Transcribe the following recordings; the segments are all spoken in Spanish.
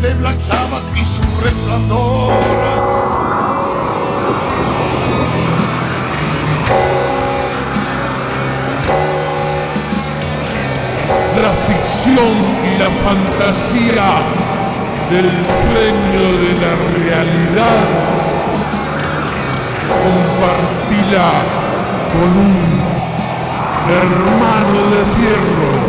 de Black Sabbath y su resplandor. la ficción y la fantasía del sueño de la realidad. Compartila con un hermano de fierro.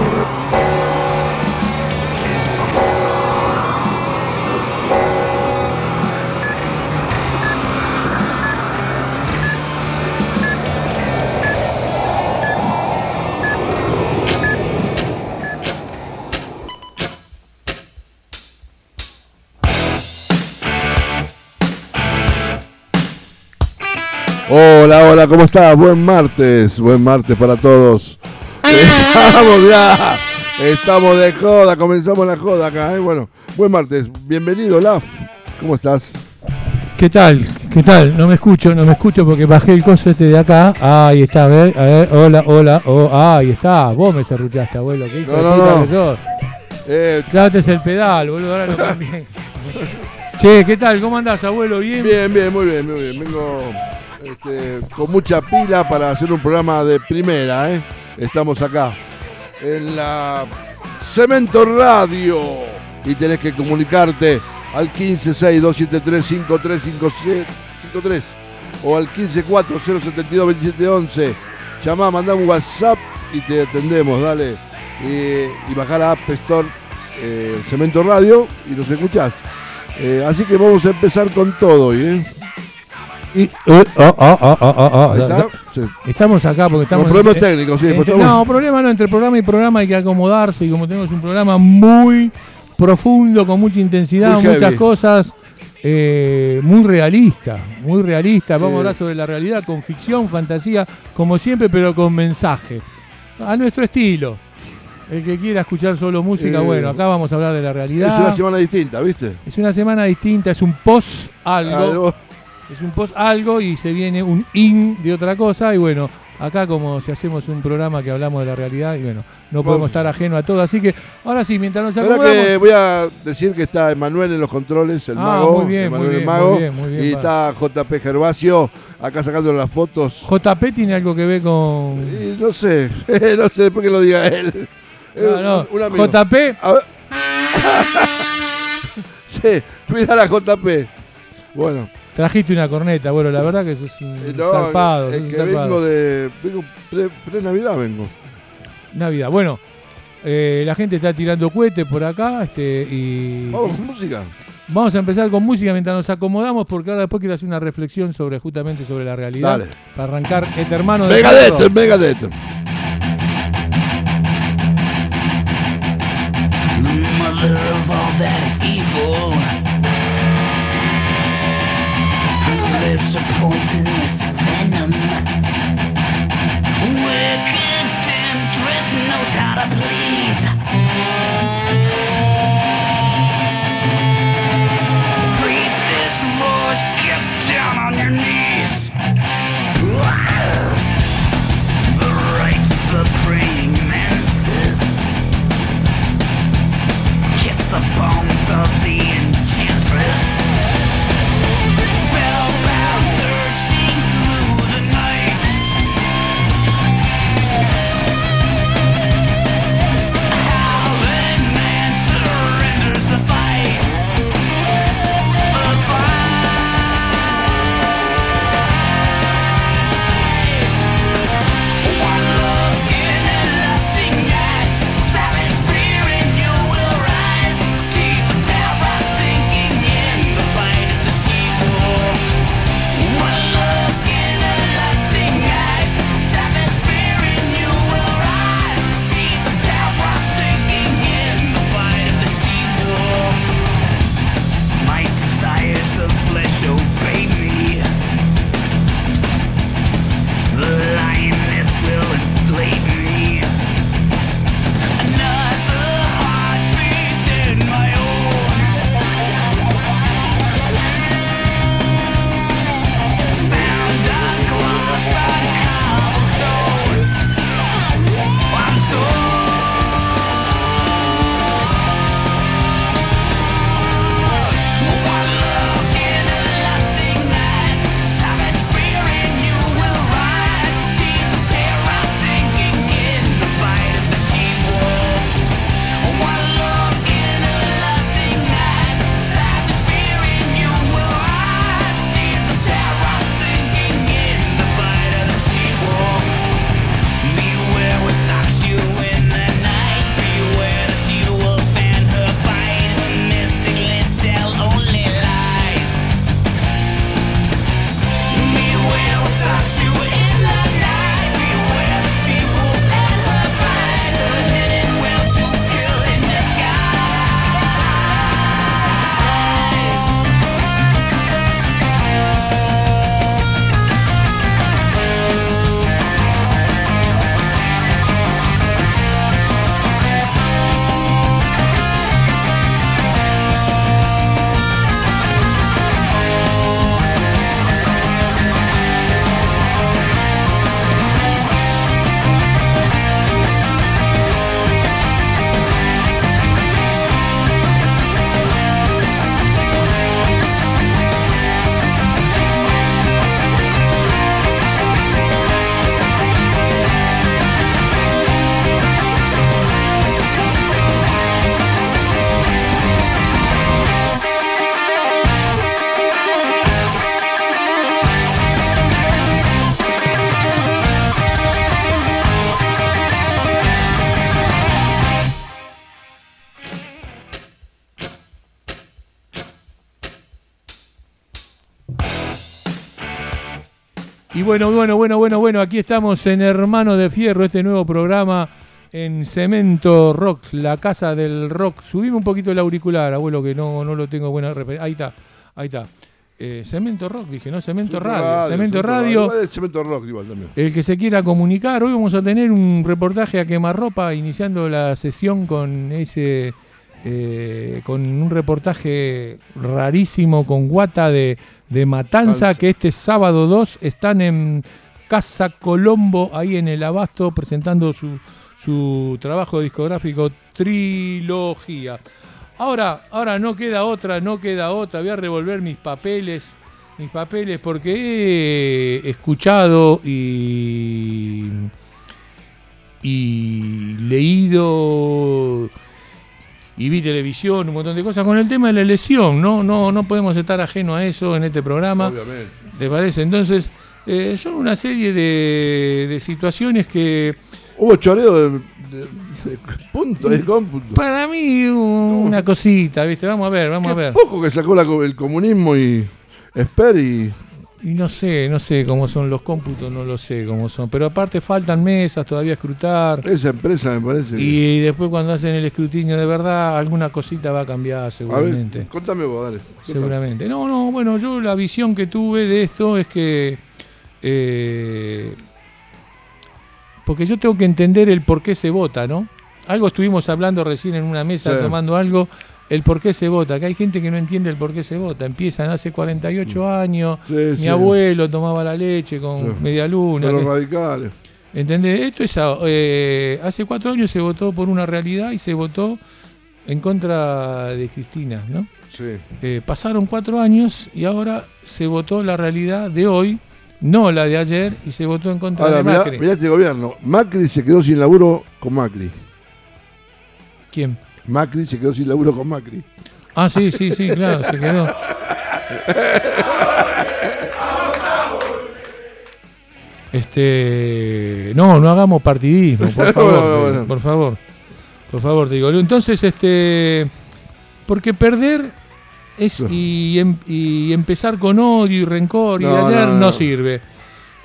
Hola, hola, ¿cómo estás? Buen martes, buen martes para todos. Estamos ya, estamos de joda, comenzamos la joda acá, ¿eh? Bueno, buen martes, bienvenido, Laf. ¿Cómo estás? ¿Qué tal? ¿Qué tal? No me escucho, no me escucho porque bajé el coso este de acá. ahí está, a ver, a ver, hola, hola, oh, ahí está. Vos me cerruchaste, abuelo, qué hijo No, de no, puta no. que sos. Eh, el pedal, boludo, ahora lo cambié. che, ¿qué tal? ¿Cómo andás, abuelo? ¿Bien? bien, bien, muy bien, muy bien. Vengo este, con mucha pila para hacer un programa de primera, ¿eh? Estamos acá en la Cemento Radio y tenés que comunicarte al 1562735353 o al 15407222711. Llamá, mandá un WhatsApp y te atendemos, dale. Y, y bajá la App Store eh, Cemento Radio y nos escuchás. Eh, así que vamos a empezar con todo hoy, ¿eh? Y- oh, oh, oh, Ahí da- está. da- Sí. Estamos acá porque estamos. Con problemas técnicos, sí, entre- pues estamos- No, problema no, entre programa y programa hay que acomodarse y como tenemos un programa muy profundo, con mucha intensidad, Muy muchas heavy. cosas, eh, muy realista, muy realista. Vamos Sí. a hablar sobre la realidad con ficción, fantasía, como siempre, pero con mensaje. A nuestro estilo. El que quiera escuchar solo música, Eh, bueno, acá vamos a hablar de la realidad. Es una semana distinta, ¿viste? Es una semana distinta, es un post algo. Algo. Es un post algo y se viene un in de otra cosa. Y bueno, acá como si hacemos un programa que hablamos de la realidad, y bueno, no podemos Vamos. estar ajeno a todo. Así que ahora sí, mientras nos acomodamos. que voy a decir que está Emanuel en los controles, el Ah, mago. muy bien, Emanuel muy el bien, mago. muy bien, muy bien, y está JP Gervasio acá sacando las fotos. JP tiene algo que ver con. Y no sé, no sé después que lo diga él. No, un- no. un amigo. JP, A ver. sí, cuida la JP. Bueno, trajiste una corneta. Bueno, la verdad que sos un eh, no, zarpado. es sos un que zarpado. vengo de. Vengo pre- pre-Navidad vengo. Navidad. Bueno, eh, la gente está tirando cohetes por acá. Este, y Vamos con música. Vamos a empezar con música mientras nos acomodamos, porque ahora después quiero hacer una reflexión sobre justamente sobre la realidad. Dale. Para arrancar este hermano de Megadeth. Megadeth. Mother of all that is evil. Bueno, bueno, bueno, bueno, bueno, aquí estamos en Hermano de Fierro, este nuevo programa en Cemento Rock, la casa del rock. Subime un poquito el auricular, abuelo, que no, no lo tengo buena referencia. Ahí está, ahí está. Eh, Cemento Rock, dije, ¿no? Cemento Radio. Cemento Radio. Igual es Cemento Rock igual también. El que se quiera comunicar, hoy vamos a tener un reportaje a quemarropa, iniciando la sesión con ese, eh, con un reportaje rarísimo con Guata de, de Matanza, que este sábado 2 están en Casa Colombo, ahí en el Abasto, presentando su, su trabajo discográfico Trilogía. Ahora, ahora no queda otra, no queda otra. Voy a revolver mis papeles, mis papeles, porque he escuchado y, y leído y vi televisión, un montón de cosas con el tema de la elección. No, no, no podemos estar ajeno a eso en este programa. Obviamente. ¿Te parece? Entonces, eh, son una serie de, de situaciones que Hubo choreo de, de, de punto, de cómputo. para mí una cosita, ¿viste? Vamos a ver, vamos a ver. poco que sacó la el comunismo y Esper y. Y no sé, no sé cómo son los cómputos, no lo sé cómo son. Pero aparte faltan mesas todavía a escrutar. Esa empresa me parece. Y después cuando hacen el escrutinio de verdad, alguna cosita va a cambiar A ver, seguramente. contame vos, dale. contame. Seguramente. No, no, bueno, yo la visión que tuve de esto es que. eh, porque yo tengo que entender el por qué se vota, ¿no? Algo estuvimos hablando recién en una mesa Sí. tomando algo, el por qué se vota. Que hay gente que no entiende el por qué se vota. Empiezan hace 48 años. Sí, Mi Mm. sí. abuelo tomaba la leche con Sí. media luna. Los que- radicales. ¿Entendés? Esto es. eh, hace cuatro años se votó por una realidad y se votó en contra de Cristina, ¿no? Sí. Eh, pasaron cuatro años y ahora se votó la realidad de hoy, no la de ayer, y se votó en contra Ahora, de mirá, Macri. mirá este gobierno. Macri se quedó sin laburo con Macri. ¿Quién? Macri se quedó sin laburo con Macri. Ah, sí, sí, sí, claro, se quedó. Este, no, no hagamos partidismo, por favor, No, no, no. por favor, por favor, te digo. Entonces, este, porque perder es y, em- y empezar con odio y rencor y ayer no, sirve.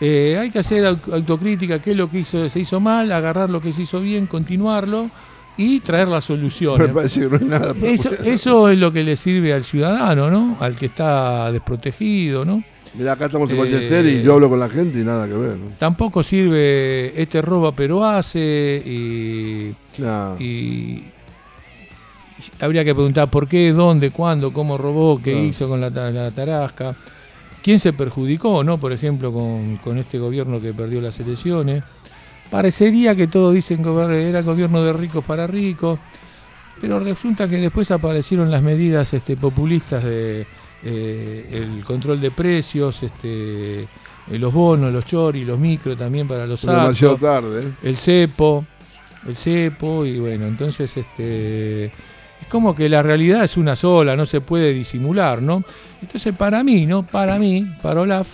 Eh, hay que hacer au- autocrítica, qué es lo que hizo, se hizo mal, agarrar lo que se hizo bien, continuarlo y traer las soluciones. Me parece que no hay nada. para Eso, es lo que le sirve al ciudadano, ¿no? Al que está desprotegido, ¿no? Mirá, acá estamos en Eh, Ballester y yo hablo con la gente y nada que ver. ¿no? Tampoco sirve este roba pero hace y, habría que preguntar por qué, dónde, cuándo, cómo robó, qué hizo con la, la tarasca, quién se perjudicó, ¿no? Por ejemplo, con, con este gobierno que perdió las elecciones. Parecería que todos dicen que era gobierno de ricos para ricos, pero resulta que después aparecieron las medidas este, populistas de eh, el control de precios, este, eh, los bonos, los choris, los micro también para los actos, tarde. ¿eh? el cepo, el cepo y bueno, entonces este es como que la realidad es una sola, no se puede disimular, ¿no? Entonces para mí, ¿no? Para mí, para Olaf,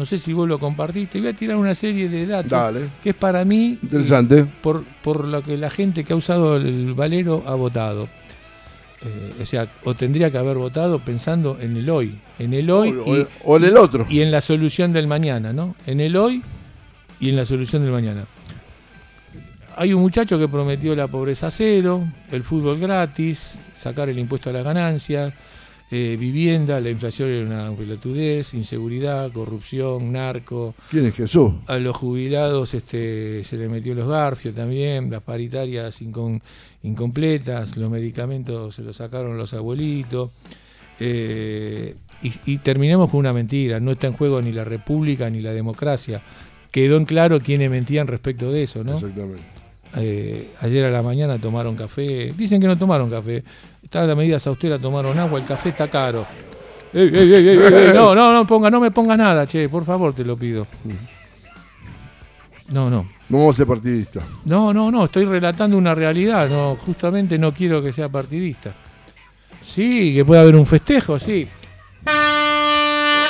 no sé si vos lo compartiste, voy a tirar una serie de datos Dale. que es para mí Interesante. por, por lo que la gente que ha usado el valero ha votado. Eh, o sea, o tendría que haber votado pensando en el hoy, en el hoy o, y, o- en el otro. y en la solución del mañana, ¿no? En el hoy y en la solución del mañana. Hay un muchacho que prometió la pobreza cero, el fútbol gratis, sacar el impuesto a las ganancias, eh, vivienda, la inflación era una pelotudez, inseguridad, corrupción, narco, ¿Quién es Jesús? a los jubilados este, se le metió los garfios también, las paritarias incompletas, los medicamentos se los sacaron los abuelitos. eh, y, y terminamos con una mentira, no está en juego ni la república ni la democracia. Quedó en claro quiénes mentían respecto de eso, ¿no? Exactamente. Eh, ayer a la mañana tomaron café. Dicen que no tomaron café. Estaban las medidas austeras, tomaron agua, el café está caro. Ey, ey, ey, no, no, no ponga, no me ponga nada, che, por favor, te lo pido. No, no. No vamos a ser partidistas. No, no, no, estoy relatando una realidad, no, justamente no quiero que sea partidista. Sí, que pueda haber un festejo, sí. A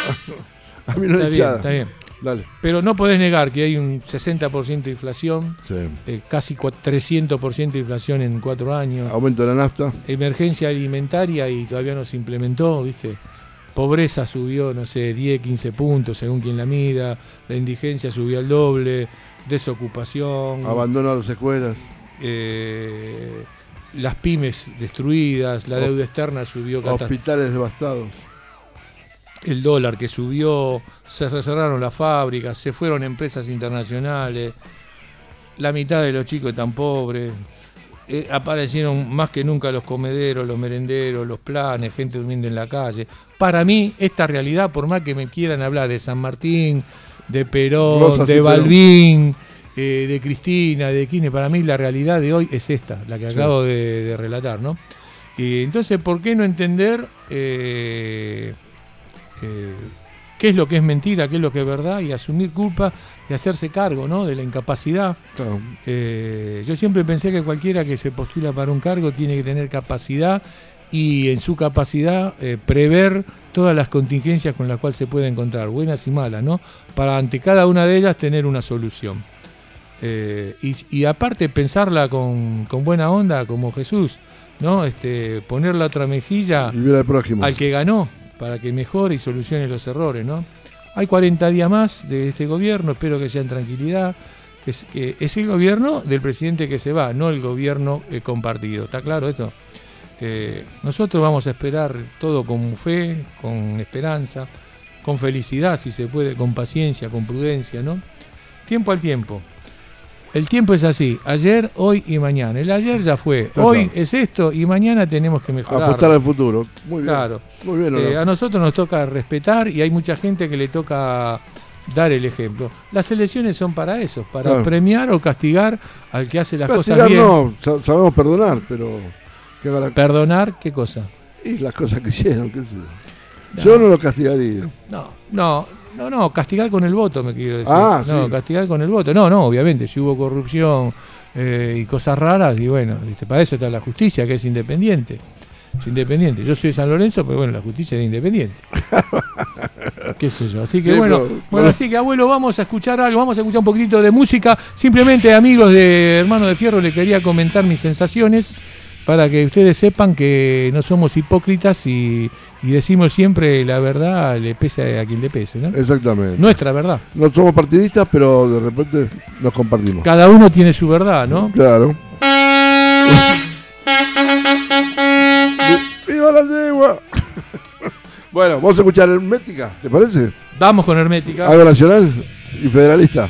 mí no Está bien, está bien. Dale. Pero no podés negar que hay un 60% de inflación, Sí. eh, casi cua- 300% de inflación en cuatro años. Aumento de la nafta. emergencia alimentaria y todavía no se implementó, ¿viste? pobreza subió, no sé, 10, 15 puntos según quien la mida, la indigencia subió al doble, desocupación, Abandono a las escuelas. eh, las pymes destruidas, la deuda externa subió, Hospitales devastados. El dólar que subió, se cerraron las fábricas, se fueron empresas internacionales, la mitad de los chicos están pobres, eh, aparecieron más que nunca los comederos, los merenderos, los planes, gente durmiendo en la calle. Para mí, esta realidad, por más que me quieran hablar de San Martín, de Perón, de. Balbín, eh, de Cristina, de Kirchner, para mí la realidad de hoy es esta, la que Sí. acabo de, de relatar, ¿no? Y entonces, ¿por qué no entender eh, eh, qué es lo que es mentira, qué es lo que es verdad y asumir culpa y hacerse cargo ¿no? de la incapacidad? Claro. Eh, yo siempre pensé que cualquiera que se postula para un cargo tiene que tener capacidad y en su capacidad eh, prever todas las contingencias con las cuales se puede encontrar, buenas y malas, ¿no? Para ante cada una de ellas tener una solución. Eh, y, y aparte pensarla con, con buena onda, como Jesús, ¿no? Este, poner la otra mejilla al que ganó para que mejore y solucione los errores, ¿no? Hay 40 días más de este gobierno, espero que sea en tranquilidad, es, que es el gobierno del presidente que se va, no el gobierno eh, compartido. ¿Está claro esto? Nosotros vamos a esperar todo con fe, con esperanza, con felicidad, si se puede, con paciencia, con prudencia, ¿no? Tiempo al tiempo. El tiempo es así, ayer, hoy y mañana. El ayer ya fue, Claro. hoy es esto y mañana tenemos que mejorar. Apostar al futuro. Muy bien. Claro. Muy bien, Eh, a nosotros nos toca respetar y hay mucha gente que le toca dar el ejemplo. Las elecciones son para eso, para Claro. premiar o castigar al que hace las Castigar cosas bien. no, sa- sabemos perdonar, pero que haga la- Perdonar, ¿qué cosa? y las cosas que hicieron, qué sé yo. Yo no lo castigaría. No, no, no, no, castigar con el voto, me quiero decir. Ah, no, sí. castigar con el voto. No, no, obviamente, si hubo corrupción eh, y cosas raras, y bueno, ¿viste? para eso está la justicia, que es independiente. Es independiente. Yo soy de San Lorenzo, pero bueno, la justicia es independiente. ¿Qué sé yo? Así que Sí, bueno, pero- bueno, bueno. así que abuelo, vamos a escuchar algo, vamos a escuchar un poquitito de música. Simplemente, amigos de Hermano de Fierro, le quería comentar mis sensaciones para que ustedes sepan que no somos hipócritas y, y decimos siempre la verdad, le pese a quien le pese, ¿no? Exactamente. Nuestra verdad. No somos partidistas, pero de repente nos compartimos. Cada uno tiene su verdad, ¿no? Claro. Vi- ¡Viva la yegua! bueno, vamos a escuchar Hermética, ¿te parece? Vamos con Hermética. Algo nacional y federalista.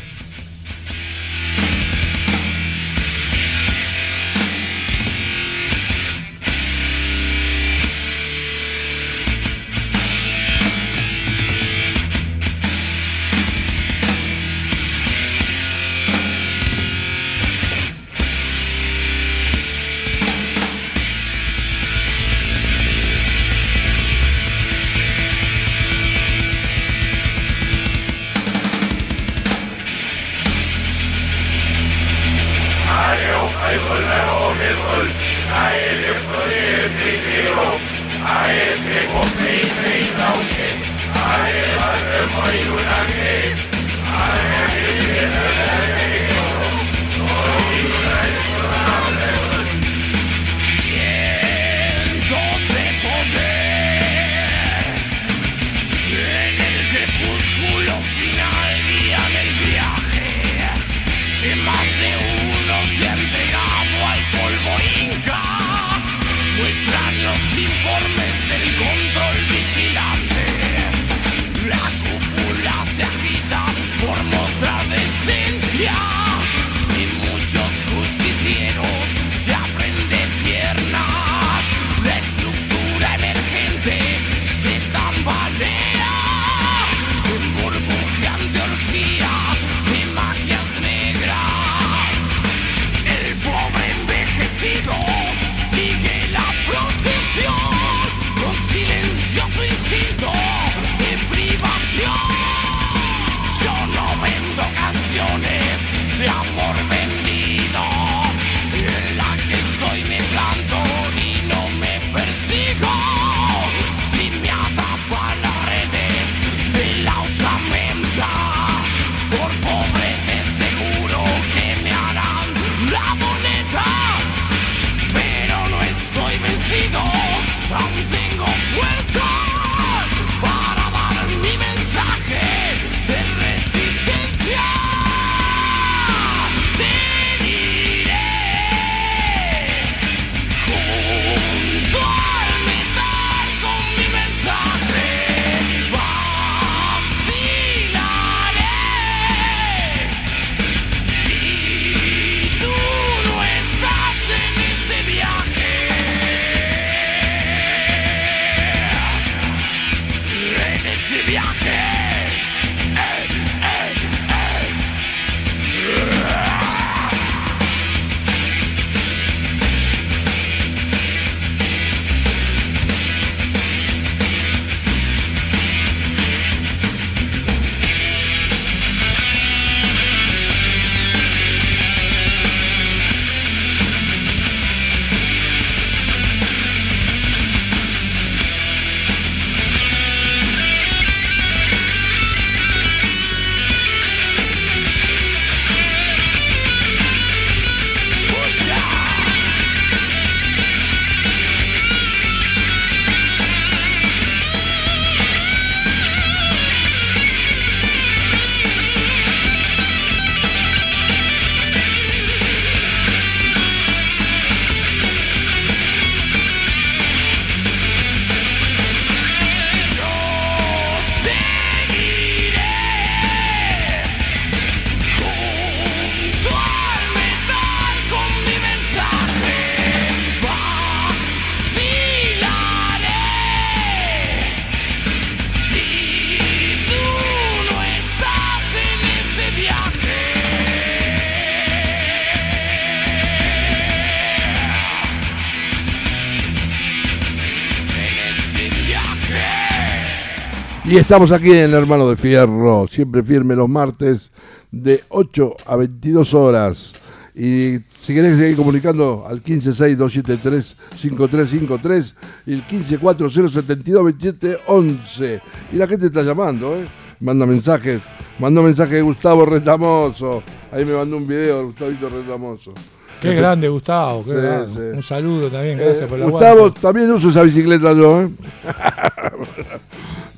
Estamos aquí en Hermano de Fierro, siempre firme los martes de 8 a 22 horas. Y si querés seguir comunicando al 1562735353 y el 1540722711. Y la gente está llamando, ¿eh? Manda mensajes. Mandó mensaje de Gustavo Retamoso. Ahí me mandó un video, Gustavito Retamoso. Qué grande, Gustavo. qué Sí, grande. sí. Un saludo también, gracias Eh, por la Gustavo, también uso esa bicicleta yo, ¿eh?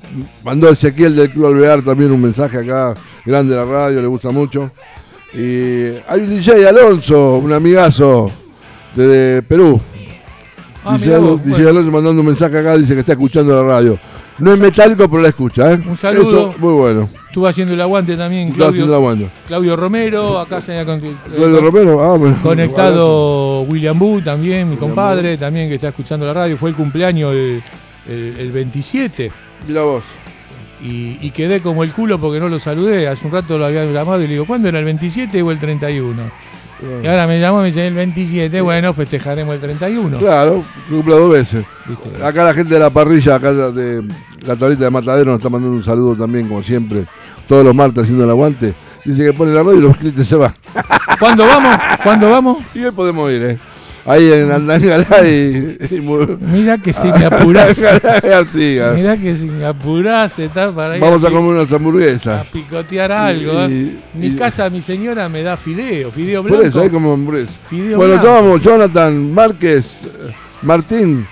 Mandó Ezequiel del Club Alvear también un mensaje acá, grande la radio, le gusta mucho. Y hay un DJ Alonso, un amigazo de Perú. Ah, DJ, Alonso, vos, DJ bueno. Alonso mandando un mensaje acá, dice que está escuchando la radio. No es metálico, pero la escucha, ¿eh? Un saludo. Eso, muy bueno. Estuvo haciendo el aguante también haciendo Claudio. Claudio Romero, acá se ha con- eh, Claudio Romero, ah, bueno. conectado William Boo también, mi compadre, también que está escuchando la radio. Fue el cumpleaños el, el- el 27 Mira vos. y, y quedé como el culo porque no lo saludé. Hace un rato lo había llamado y le digo, ¿cuándo era el 27 o el 31? Y ahora me llamó y me dice el 27, bueno, festejaremos el 31. Claro, cumple dos veces. ¿viste? Acá la gente de la parrilla, acá de la tablita de Matadero nos está mandando un saludo también, como siempre, todos los martes haciendo el aguante. Dice que pone la radio y los clientes se van. ¿Cuándo vamos? ¿Cuándo vamos? Y hoy podemos ir, ¿eh? Ahí en Andangalá y, y Mira que si me apurás. Y. Mira que si me apurás está para ir Vamos a pi- comer unas a hamburguesas. picotear algo. ¿eh? Y- Mi y- casa, mi señora me da fideo, fideo Por blanco. eso, ahí como hamburguesas. Fideo Bueno, blanco. vamos, Jonathan, Márquez, Martín.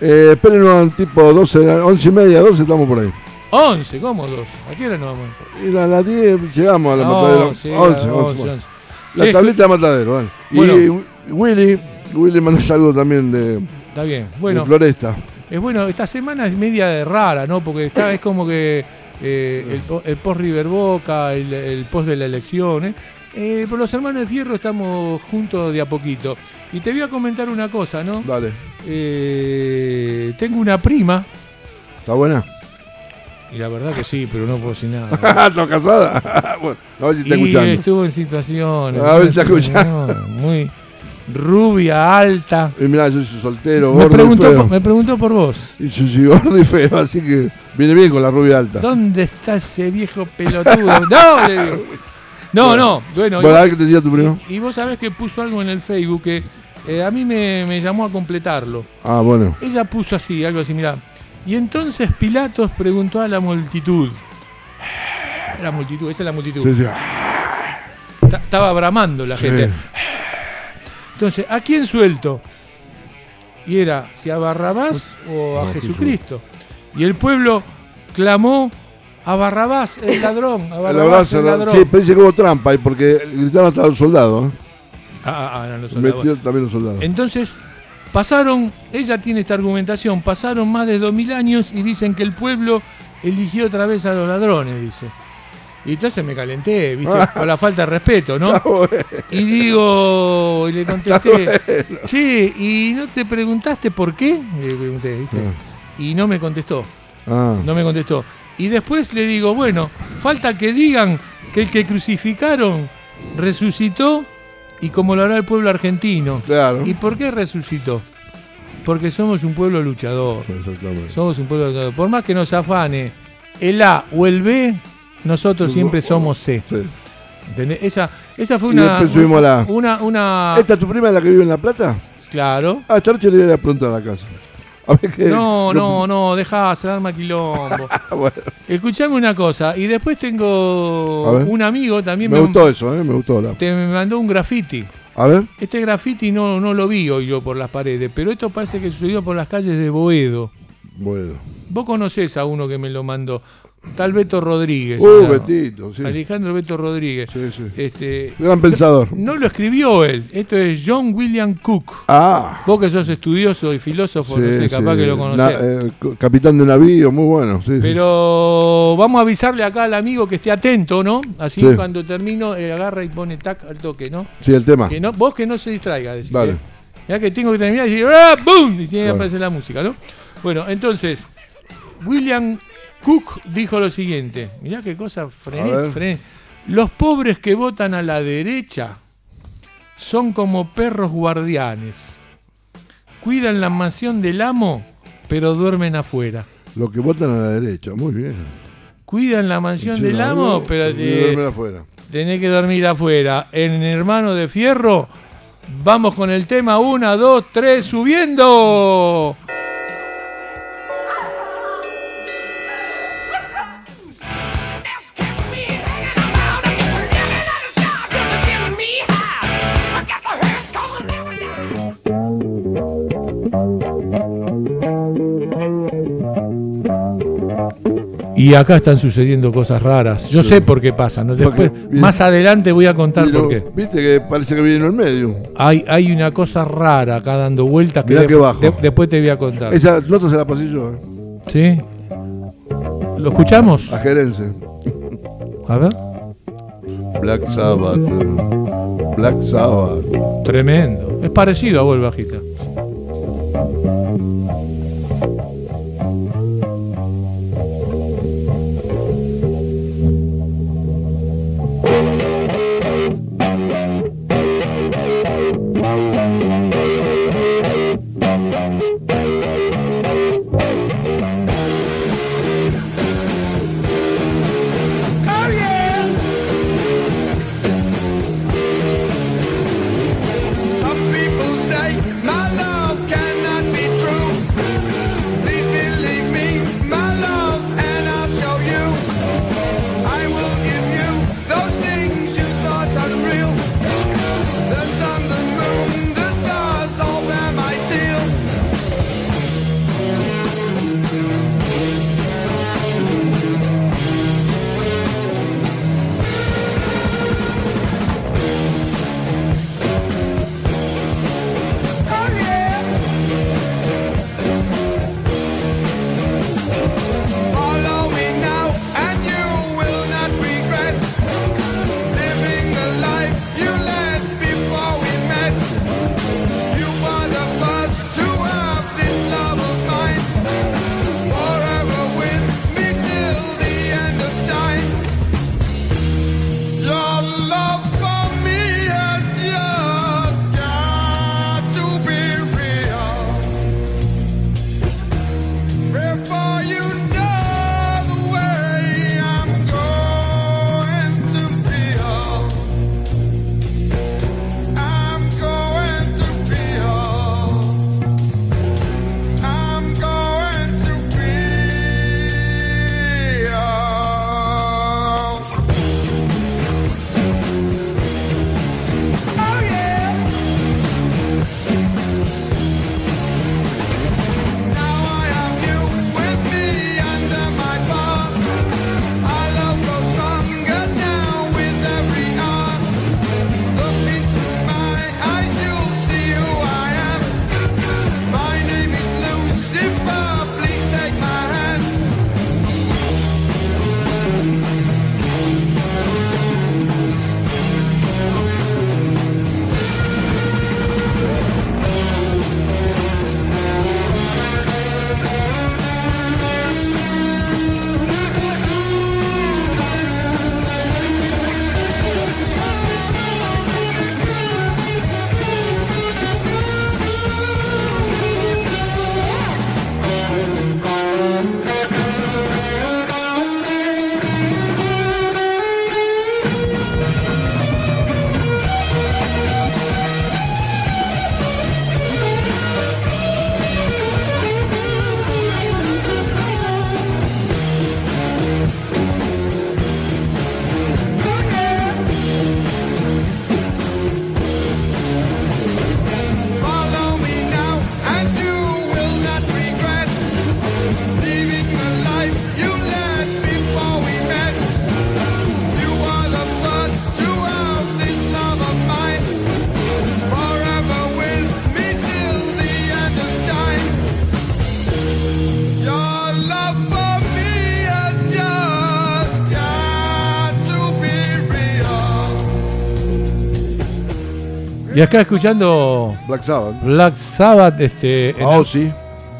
Eh, espérenos tipo 12, 11 y media, 12 estamos por ahí. 11, ¿cómo dos? ¿A qué hora nos vamos? Y a las 10 llegamos a la No, Matadero. sí, 11, 11, 11, bueno. 11. La Sí, tablita de Matadero, vale. Y Bueno. Willy, Willy manda saludos también de, Está bien. de Bueno, Floresta. es bueno, esta semana es media rara, ¿no? Porque está, es como que eh, el, po- el post River Boca, el, el post de la elección, ¿eh? Eh, por los hermanos de Fierro estamos juntos de a poquito. Y te voy a comentar una cosa, ¿no? Dale. Eh, tengo una prima, ¿Está buena? y la verdad que sí, pero no puedo decir nada. ¿Estás casada? bueno, a ver si está y escuchando. estuvo en situaciones. A ver si está escuchando. Muy rubia, alta. Y mirá, yo soy soltero, Me gordo y preguntó, feo. por, me preguntó por vos. Y yo soy gordo y feo, así que viene bien con la rubia alta. ¿Dónde está ese viejo pelotudo? no, le digo. No, no. Bueno, Bueno, a y, ver qué te decía tu primo. y vos sabés que puso algo en el Facebook que eh, a mí me, me llamó a completarlo. Ah, bueno. Ella puso así, algo así, mirá. Y entonces Pilatos preguntó a la multitud. La multitud, esa es la multitud. Sí, sí. Ta- Estaba bramando la Sí. gente. Entonces, ¿a quién suelto? Y era, si a Barrabás o a No, Jesucristo. Y el pueblo clamó a Barrabás, el ladrón, a El Barrabás, abrazo, el ¿no? ladrón. Sí, parece que hubo trampa porque gritaron hasta los soldados. Ah, ah, ah, eran los soldados. Metió también los soldados. Entonces, pasaron, ella tiene esta argumentación, pasaron más de 2000 años y dicen que el pueblo eligió otra vez a los ladrones, dice. Y entonces me calenté, ¿viste? Por la falta de respeto, ¿no? Bueno. Y digo, y le contesté, che, ¿y no te preguntaste por qué? Le pregunté, ¿viste? Y no me contestó, Ah, no me contestó. Y después le digo, bueno, falta que digan que el que crucificaron resucitó y como lo hará el pueblo argentino. claro. ¿Y por qué resucitó? Porque somos un pueblo luchador. Exactamente. Somos un pueblo luchador. Por más que nos afane el A o el B, nosotros Sí, siempre somos C. Sí. ¿Entendés? Esa, esa fue Y una. después subimos la- Una, una. ¿Esta es tu prima la que vive en La Plata? Claro. Ah, esta noche le voy a preguntar a la casa. A ver qué. No, no, no, dejá, se arma quilombo. Bueno. Escuchame una cosa, y después tengo un amigo también Me gustó eso, ¿eh? Me gustó. La... te me mandó un graffiti. A ver. Este graffiti no, no lo vi hoy yo por las paredes, pero esto parece que sucedió por las calles de Boedo. Bueno. Vos conocés a uno que me lo mandó, tal Beto Rodríguez. Uh. Betito, sí. Alejandro Beto Rodríguez. Sí, sí. Este, Gran pensador. no lo escribió él, esto es John William Cook. Ah. Vos que sos estudioso y filósofo, no sé, capaz que lo conocés. Na- eh, capitán de navío, muy bueno. Pero vamos a avisarle acá al amigo que esté atento, ¿no? Así Sí. cuando termino, eh, agarra y pone tac al toque, ¿no? Sí, el tema. Que no vos que no se distraiga, decir. Dale. Ya que tengo que terminar y decir, ¡ah! ¡Bum! Y tiene que aparecer la música, ¿no? Bueno, entonces, William Cook dijo lo siguiente. Mirá qué cosa frené, frené. Los pobres que votan a la derecha son como perros guardianes. Cuidan la mansión del amo, pero duermen afuera. Los que votan a la derecha, muy bien. Cuidan la mansión del amo, pero te- duermen afuera. tenés que dormir afuera. En Hermano de Fierro, vamos con el tema 1, 2, 3, subiendo. Y acá están sucediendo cosas raras. Yo sé por qué pasan. más adelante voy a contar por qué. Viste que parece que viene en el medio. Hay, hay una cosa rara acá dando vueltas que, Mirá de- que bajo. de- después te voy a contar. Esa nota se la pasé yo, ¿eh? ¿Sí? ¿Lo escuchamos? a Gerense. A ver. Black Sabbath. eh. Black Sabbath. Tremendo. Es parecido a Vol Bajita. Oh Y acá escuchando Black Sabbath. Black Sabbath este, en, Ah, sí.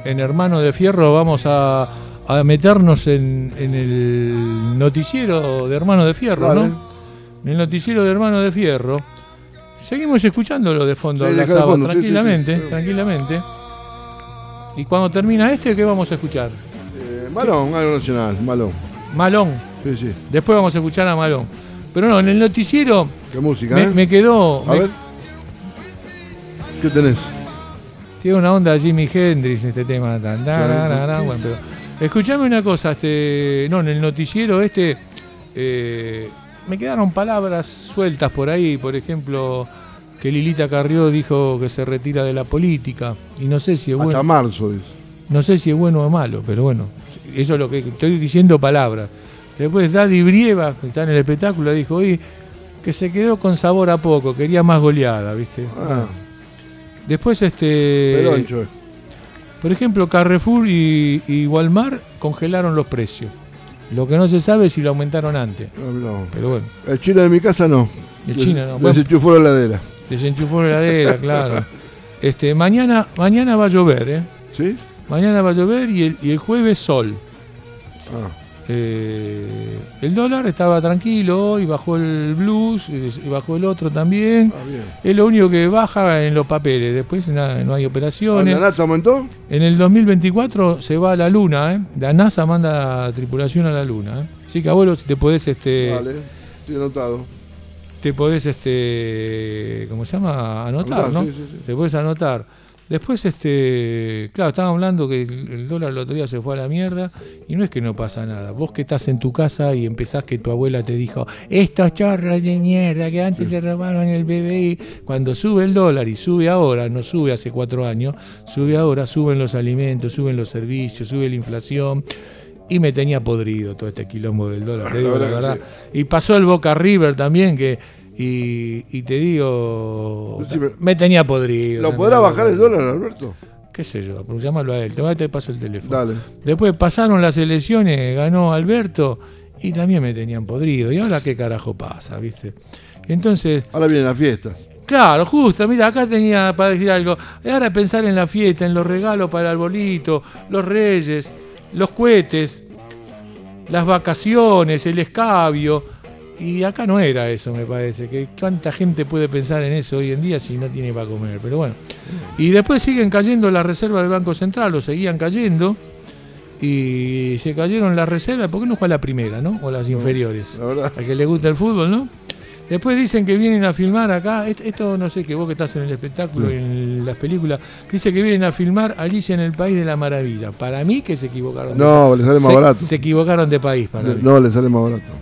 en Hermano de Fierro, vamos a, a meternos en, en el noticiero de Hermano de Fierro, Dale. ¿no? En el noticiero de Hermano de Fierro. Seguimos escuchándolo de fondo, Sí, Black de Sabbath, fondo, tranquilamente, sí. tranquilamente. Y cuando termina este, ¿qué vamos a escuchar? Eh, Malón, algo nacional, Malón. Malón. Sí, sí. Después vamos a escuchar a Malón. Pero no, en el noticiero Qué música, me, ¿eh? me quedó. A me- ver. ¿Qué tenés? Tiene una onda Jimi Hendrix este tema. Tan, tararara, bueno, pero escuchame una cosa, este, no, en el noticiero este eh, me quedaron palabras sueltas por ahí, por ejemplo, que Lilita Carrió dijo que se retira de la política y no sé si es Hasta bueno, marzo, dice. no sé si es bueno o malo, pero bueno, eso es lo que estoy diciendo palabras. Después Daddy Brieva, que está en el espectáculo, dijo, oye, que se quedó con sabor a poco, quería más goleada, ¿viste? Ah, Después este pedoncho. eh. por ejemplo, Carrefour y, y Walmart congelaron los precios. Lo que no se sabe es si lo aumentaron antes. No, no. Pero bueno, El chino de mi casa no. el chino no. Les Bueno, enchufó la heladera. desenchufó la heladera, claro. Este, mañana, mañana va a llover, ¿eh? ¿Sí? Mañana va a llover y el, y el jueves sol. Ah, Eh, el dólar estaba tranquilo hoy, bajó el blues y bajó el otro también. ah. Es lo único que baja en los papeles. Después nada, no hay operaciones. ¿La nata aumentó? En el 2024 se va a la luna, ¿eh? La NASA manda tripulación a la luna, ¿eh? Así que abuelo, si te podés, este, Vale, estoy anotado. te podés, este, ¿cómo se llama? Anotar, Anotar, ¿no? sí, sí, sí. Te podés anotar. Después, este, claro, estábamos hablando que el, dólar el otro día se fue a la mierda y no es que no pasa nada. Vos que estás en tu casa y empezás que tu abuela te dijo, estos chorros de mierda que antes le robaron el BBI, cuando sube el dólar y sube ahora, no sube hace cuatro años, sube ahora, suben los alimentos, suben los servicios, sube la inflación. Y me tenía podrido todo este quilombo del dólar, te digo la verdad. Y pasó el Boca River también, que y, y te digo, me tenía podrido. ¿Lo podrá bajar el dólar, Alberto? ¿Qué sé yo? Pero llámalo a él. Te, te paso el teléfono. Dale. Después pasaron las elecciones, ganó Alberto y también me tenían podrido. ¿Y ahora qué carajo pasa, viste? Entonces, Ahora vienen las fiestas. claro, justo, mira, acá tenía para decir algo. Ahora pensar en la fiesta, en los regalos para el arbolito, los reyes, los cohetes, las vacaciones, el escabio. Y acá no era eso, me parece. Que cuánta gente puede pensar en eso hoy en día si no tiene para comer. Pero bueno. Y después siguen cayendo las reservas del Banco Central, o seguían cayendo. Y se cayeron las reservas. ¿Por qué no fue a la primera, no? O las inferiores. La. Al que le gusta el fútbol, ¿no? Después dicen que vienen a filmar acá, est- esto no sé, que vos que estás en el espectáculo y en las películas, dice que vienen a filmar Alicia en el País de la Maravilla. Para mí que se equivocaron. de- No, le sale más se, barato. se equivocaron de país para mí. No, le sale más barato.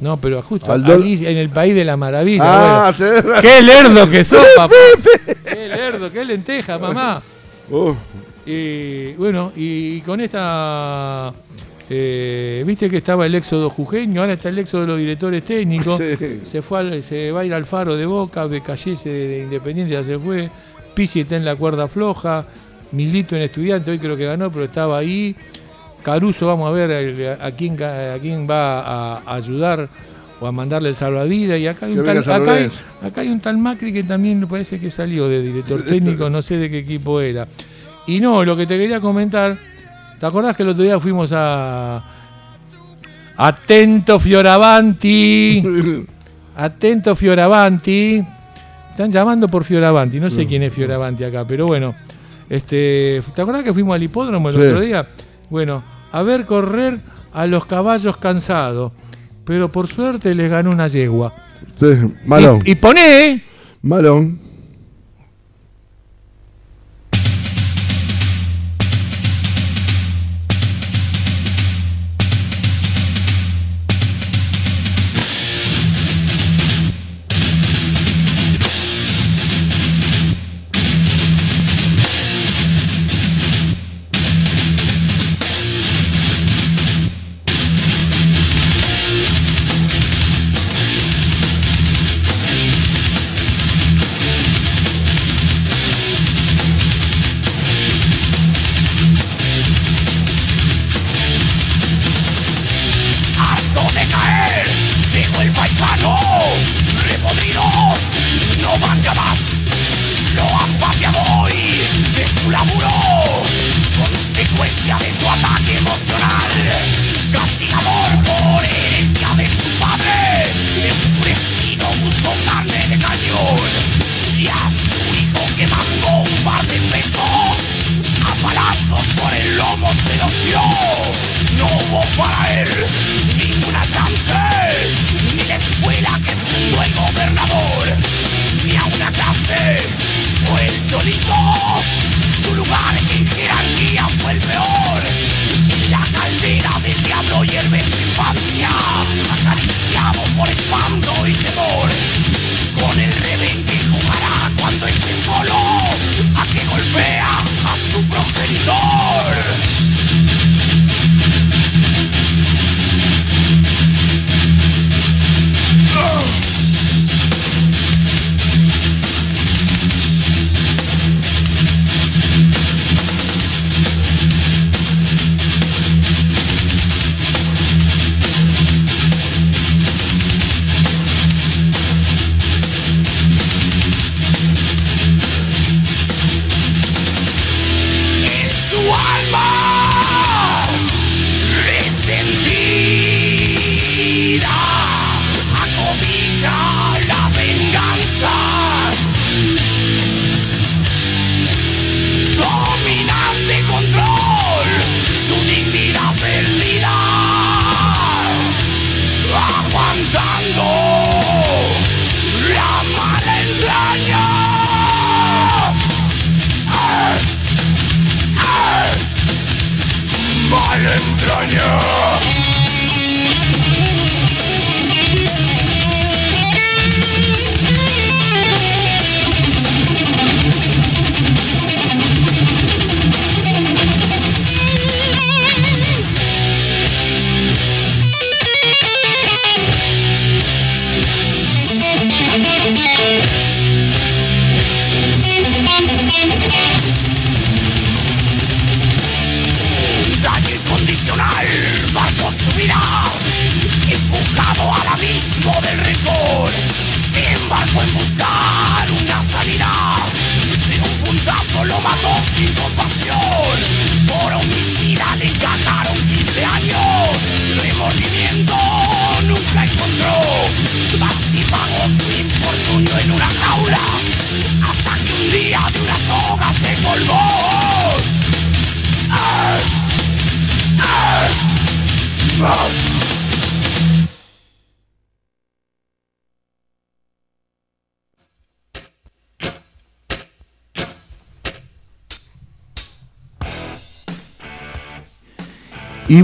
No, pero justo Alicia en el País de la Maravilla. Ah, bueno. ¡Qué lerdo que sos, papá! ¡Qué lerdo, qué lenteja, mamá! Uh, Y bueno, y con esta. eh, Viste que estaba el éxodo jujeño, ahora está el éxodo de los directores técnicos. Sí. Se fue al- se va a ir al faro de Boca, Becallese de Independiente ya se fue, Pizzi está en la cuerda floja, Milito en estudiante, hoy creo que ganó, pero estaba ahí. Caruso, vamos a ver a, a quién, ca- a quién va a, ayudar o a mandarle el salvavidas. Y acá hay, un tal, acá, hay, Lorenzo. acá hay un tal Macri que también parece que salió de director técnico, no sé de qué equipo era. Y no, lo que te quería comentar, ¿te acordás que el otro día fuimos a... Atento Fioravanti. Atento Fioravanti. Están llamando por Fioravanti. No sé quién es Fioravanti acá, pero bueno. Este, ¿Te acordás que fuimos al hipódromo el Sí. otro día? Bueno, a ver correr a los caballos cansados. Pero por suerte les ganó una yegua. sí, Malón. Y, y poné, Malón.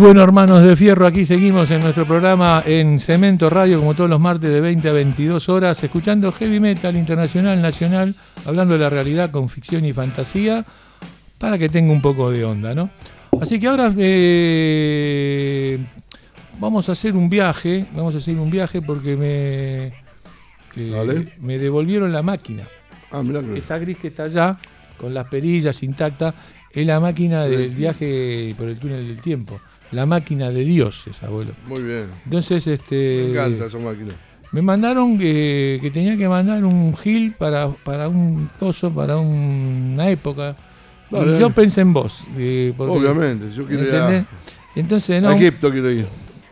Bueno, hermanos de fierro, aquí seguimos en nuestro programa en Cemento Radio, como todos los martes de 20 a 22 horas, escuchando heavy metal internacional, nacional, hablando de la realidad con ficción y fantasía, para que tenga un poco de onda, ¿no? Así que ahora eh, vamos a hacer un viaje, vamos a hacer un viaje porque me, eh, me devolvieron la máquina. Ah. Esa gris que está allá, con las perillas intactas, es la máquina del viaje por el túnel del tiempo. La máquina de dioses, abuelo. Muy bien. Entonces, este. Me encanta esa máquina. Me mandaron que, que tenía que mandar un gil para, para un coso, para un- una época. Y yo pensé en vos. eh, porque- Obviamente, yo quiero ir. Entonces, no. a Egipto, quiero ir.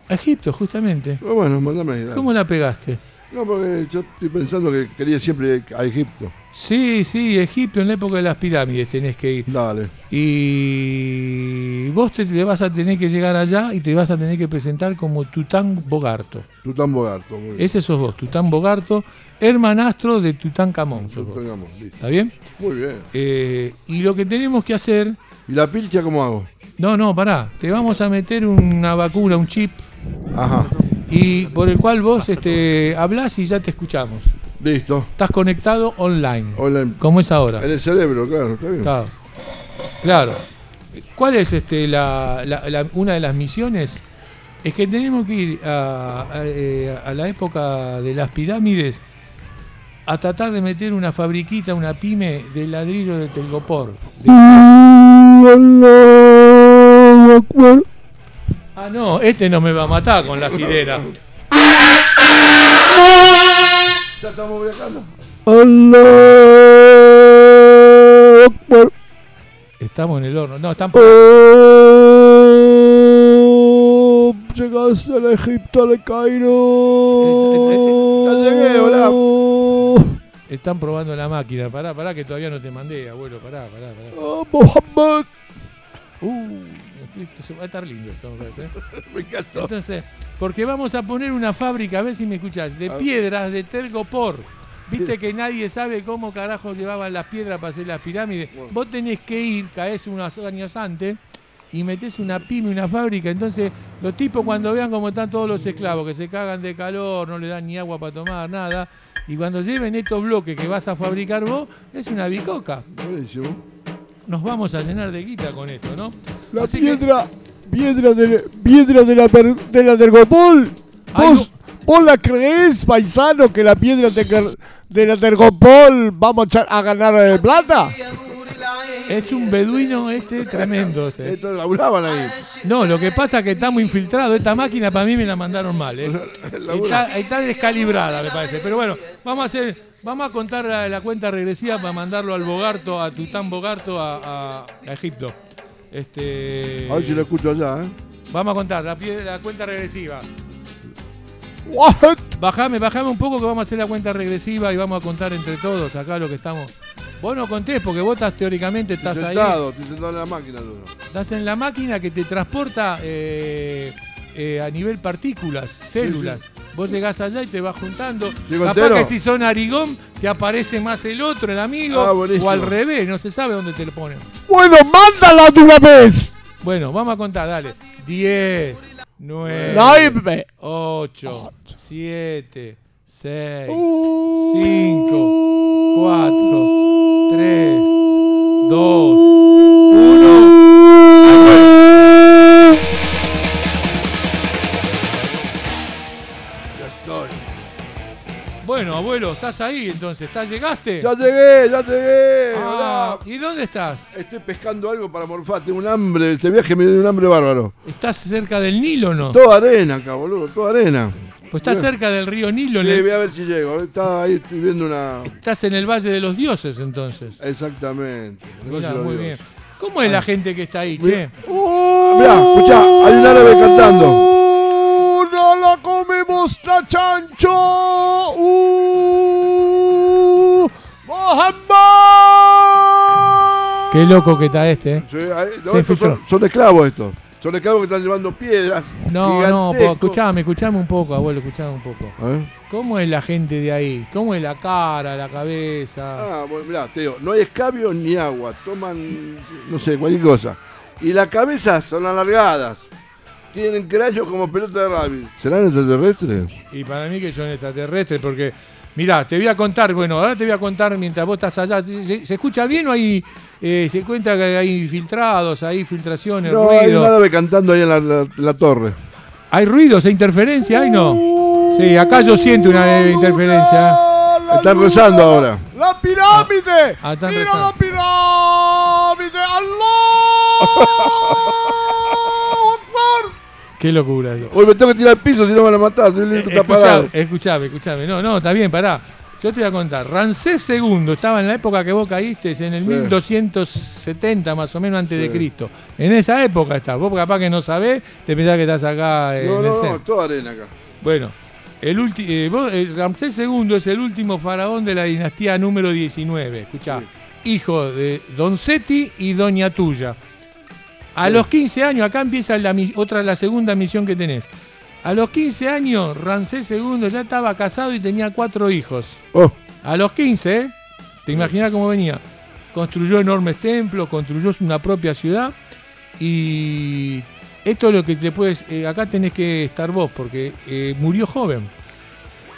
a Egipto, justamente. Bueno, mandame ahí. dale. ¿Cómo la pegaste? No, porque yo estoy pensando que quería siempre ir a Egipto. Sí, sí, Egipto en la época de las pirámides tenés que ir. Dale. Y vos te, te vas a tener que llegar allá y te vas a tener que presentar como Tután Bogarto. Tután Bogarto, muy bien. Ese sos vos, Tután Bogarto, hermanastro de Tután Camón. listo. ¿Está bien? Muy bien. Eh, y lo que tenemos que hacer. ¿Y la pilcha cómo hago? No, no, pará. Te vamos a meter una vacuna, un chip, Ajá. Y por el cual vos este, hablás y ya te escuchamos. Listo. Estás conectado online. Online. Como es ahora. En el cerebro, claro, está bien. Claro. Claro. ¿Cuál es este la, la- la- una de las misiones? Es que tenemos que ir a, a, eh, a la época de las pirámides a tratar de meter una fabriquita, una pyme de ladrillo de telgopor. De- Ah, no, este no me va a matar con la sirena. Ya estamos viajando. Estamos en el horno. No, están, Llegaste al Egipto, al Cairo. Ya llegué, hola. están probando la máquina. Pará, pará, que todavía no te mandé, abuelo. Pará, pará, pará. Ah, Mohammed. Uh, esto va a estar lindo esto, me parece. ¿eh? Me encantó. Entonces, porque vamos a poner una fábrica, a ver si me escuchás, de piedras de tergopor. Viste que nadie sabe cómo carajo llevaban las piedras para hacer las pirámides. Bueno. Vos tenés que ir, caes unos años antes y metés una pyme, una fábrica. Entonces, los tipos cuando vean cómo están todos los esclavos, que se cagan de calor, no le dan ni agua para tomar, nada. Y cuando lleven estos bloques que vas a fabricar vos, es una bicoca. Nos vamos a llenar de guita con esto, ¿no? La Así que- piedra, piedra de, piedra de la, per- de la Tergopol. Ay, ¿Vos, ¿Vos la creés, paisano, que la piedra de, de la Tergopol vamos a, echar a ganar eh, plata? Es un beduino este tremendo. Este. Esto laburaban ahí. No, lo que pasa es que estamos infiltrados. Esta máquina para mí me la mandaron mal. ¿eh? Está, está descalibrada, me parece. Pero bueno, vamos a hacer, vamos a contar la, la cuenta regresiva para mandarlo al Bogarto, a Tután Bogarto, a, a- a Egipto. Este, A ver si lo escucho allá, ¿eh? Vamos a contar la, pie- la cuenta regresiva. What? Bajame, bajame un poco que vamos a hacer la cuenta regresiva y vamos a contar entre todos acá lo que estamos. Vos no contés porque vos estás teóricamente estás ahí. Sentado, estoy sentado en la máquina. Lolo. Estás en la máquina que te transporta eh, eh, a nivel partículas, células. Vos llegás allá y te vas juntando. ¿Llego Capaz entero? que si son arigón, te aparece más el otro, el amigo. Ah, o al revés, no se sabe dónde te lo ponen. Bueno, mándala de una vez. Bueno, vamos a contar, dale. 10, 9, Nueve. 8, 7, 6, Uh, 5, 4, 3, 2, abuelo, ¿estás ahí entonces? ¿Estás, llegaste? Ya llegué, ya llegué. Ah. ¿Y dónde estás? Estoy pescando algo para morfar. Tengo un hambre. Este viaje me dio un hambre bárbaro. ¿Estás cerca del Nilo o no? Toda arena acá, boludo. Toda arena. Pues estás cerca del río Nilo. Sí, el- voy a ver si llego. Estaba ahí, estoy viendo una. Estás en el Valle de los Dioses entonces. Exactamente. Mirá, muy bien. ¿Cómo es la gente que está ahí, Mirá. che? Mirá, escuchá, hay un árabe cantando. La comemos la chancho. Uh. Qué loco que está este, ¿eh? Sí, ahí- no, Se estos son, esclavos estos. Son esclavos que están llevando piedras. No, no, escuchame, escuchame un poco, abuelo, escuchame un poco. ¿Cómo es la gente de ahí? ¿Cómo es la cara, la cabeza? Ah, bueno, mirá, te digo, no hay escabio ni agua. Toman, no sé, cualquier cosa. Y las cabezas son alargadas. Tienen crayos como pelota de rugby. ¿Serán extraterrestres? Y para mí que son extraterrestres, porque, mirá, te voy a contar, bueno, ahora te voy a contar mientras vos estás allá. ¿Se, se- se escucha bien o hay, eh, se cuenta que hay filtrados, hay filtraciones, No, hay ruido? un árabe cantando ahí en la, la- la torre. ¿Hay ruidos, hay interferencia? ¿Hay no? Sí, acá yo siento una eh, interferencia. La Están luna, rezando ahora. La pirámide. Ah, están Mira rezando. la pirámide. ¡Allah! Qué locura eso. Hoy me tengo que tirar al piso si no me van a matar. Estoy lindo, está parado. Escuchame, escuchame, escuchame. No, no, está bien, pará. Yo te voy a contar. Ramsés II estaba en la época que vos caíste, en el Sí. 1270 más o menos antes de. Cristo. En esa época está. Vos capaz que no sabés, te pensás que estás acá en No, el no, no, centro. toda arena acá. Bueno, el, eh, vos- el Ramsés II es el último faraón de la dinastía número 19. Escuchá, hijo de Don Seti y Doña Tuya. A Sí. los 15 años, acá empieza la, otra, la segunda misión que tenés. A los 15 años, Ramsés II ya estaba casado y tenía cuatro hijos. Oh, A los 15, ¿eh? ¿Te imaginas cómo venía? Construyó enormes templos, construyó una propia ciudad y esto es lo que te puedes... eh, acá tenés que estar vos porque eh, murió joven,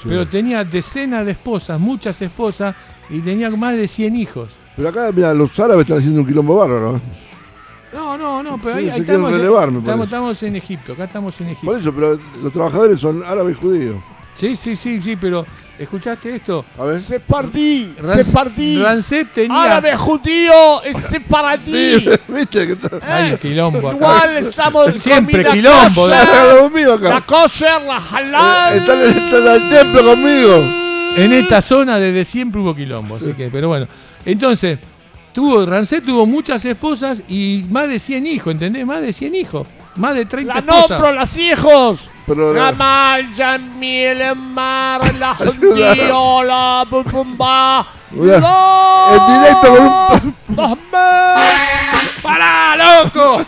sí. pero tenía decenas de esposas, muchas esposas y tenía más de 100 hijos. Pero acá, mira, los árabes están haciendo un quilombo bárbaro. ¿eh? No, no, no, pero Sí, ahí, estamos, estamos, en Egipto, acá estamos en Egipto. Por eso, pero los trabajadores son árabes judíos. Sí, sí, sí, sí, pero ¿escuchaste esto? A ver. Separdí. Rans- Separdí. Ramsés tenía... Árabe judío es separatí. Sí, ¿Viste? que está- Ay, quilombo acá. Igual estamos en Siempre quilombo, kosher, Está conmigo La acá. kosher, la halal. Eh, Están están al templo conmigo. En esta zona desde siempre hubo quilombo, así que, pero bueno. Entonces, tuvo, Rancet tuvo muchas esposas y más de 100 hijos, ¿entendés? Más de 100 hijos. Más de 30 La esposas. nombro, las hijos. Pero la- Gamal, Jamil, Mar, la Judío, la Bubumba. Mirá, la- en directo con un-. ¡Pará, loco!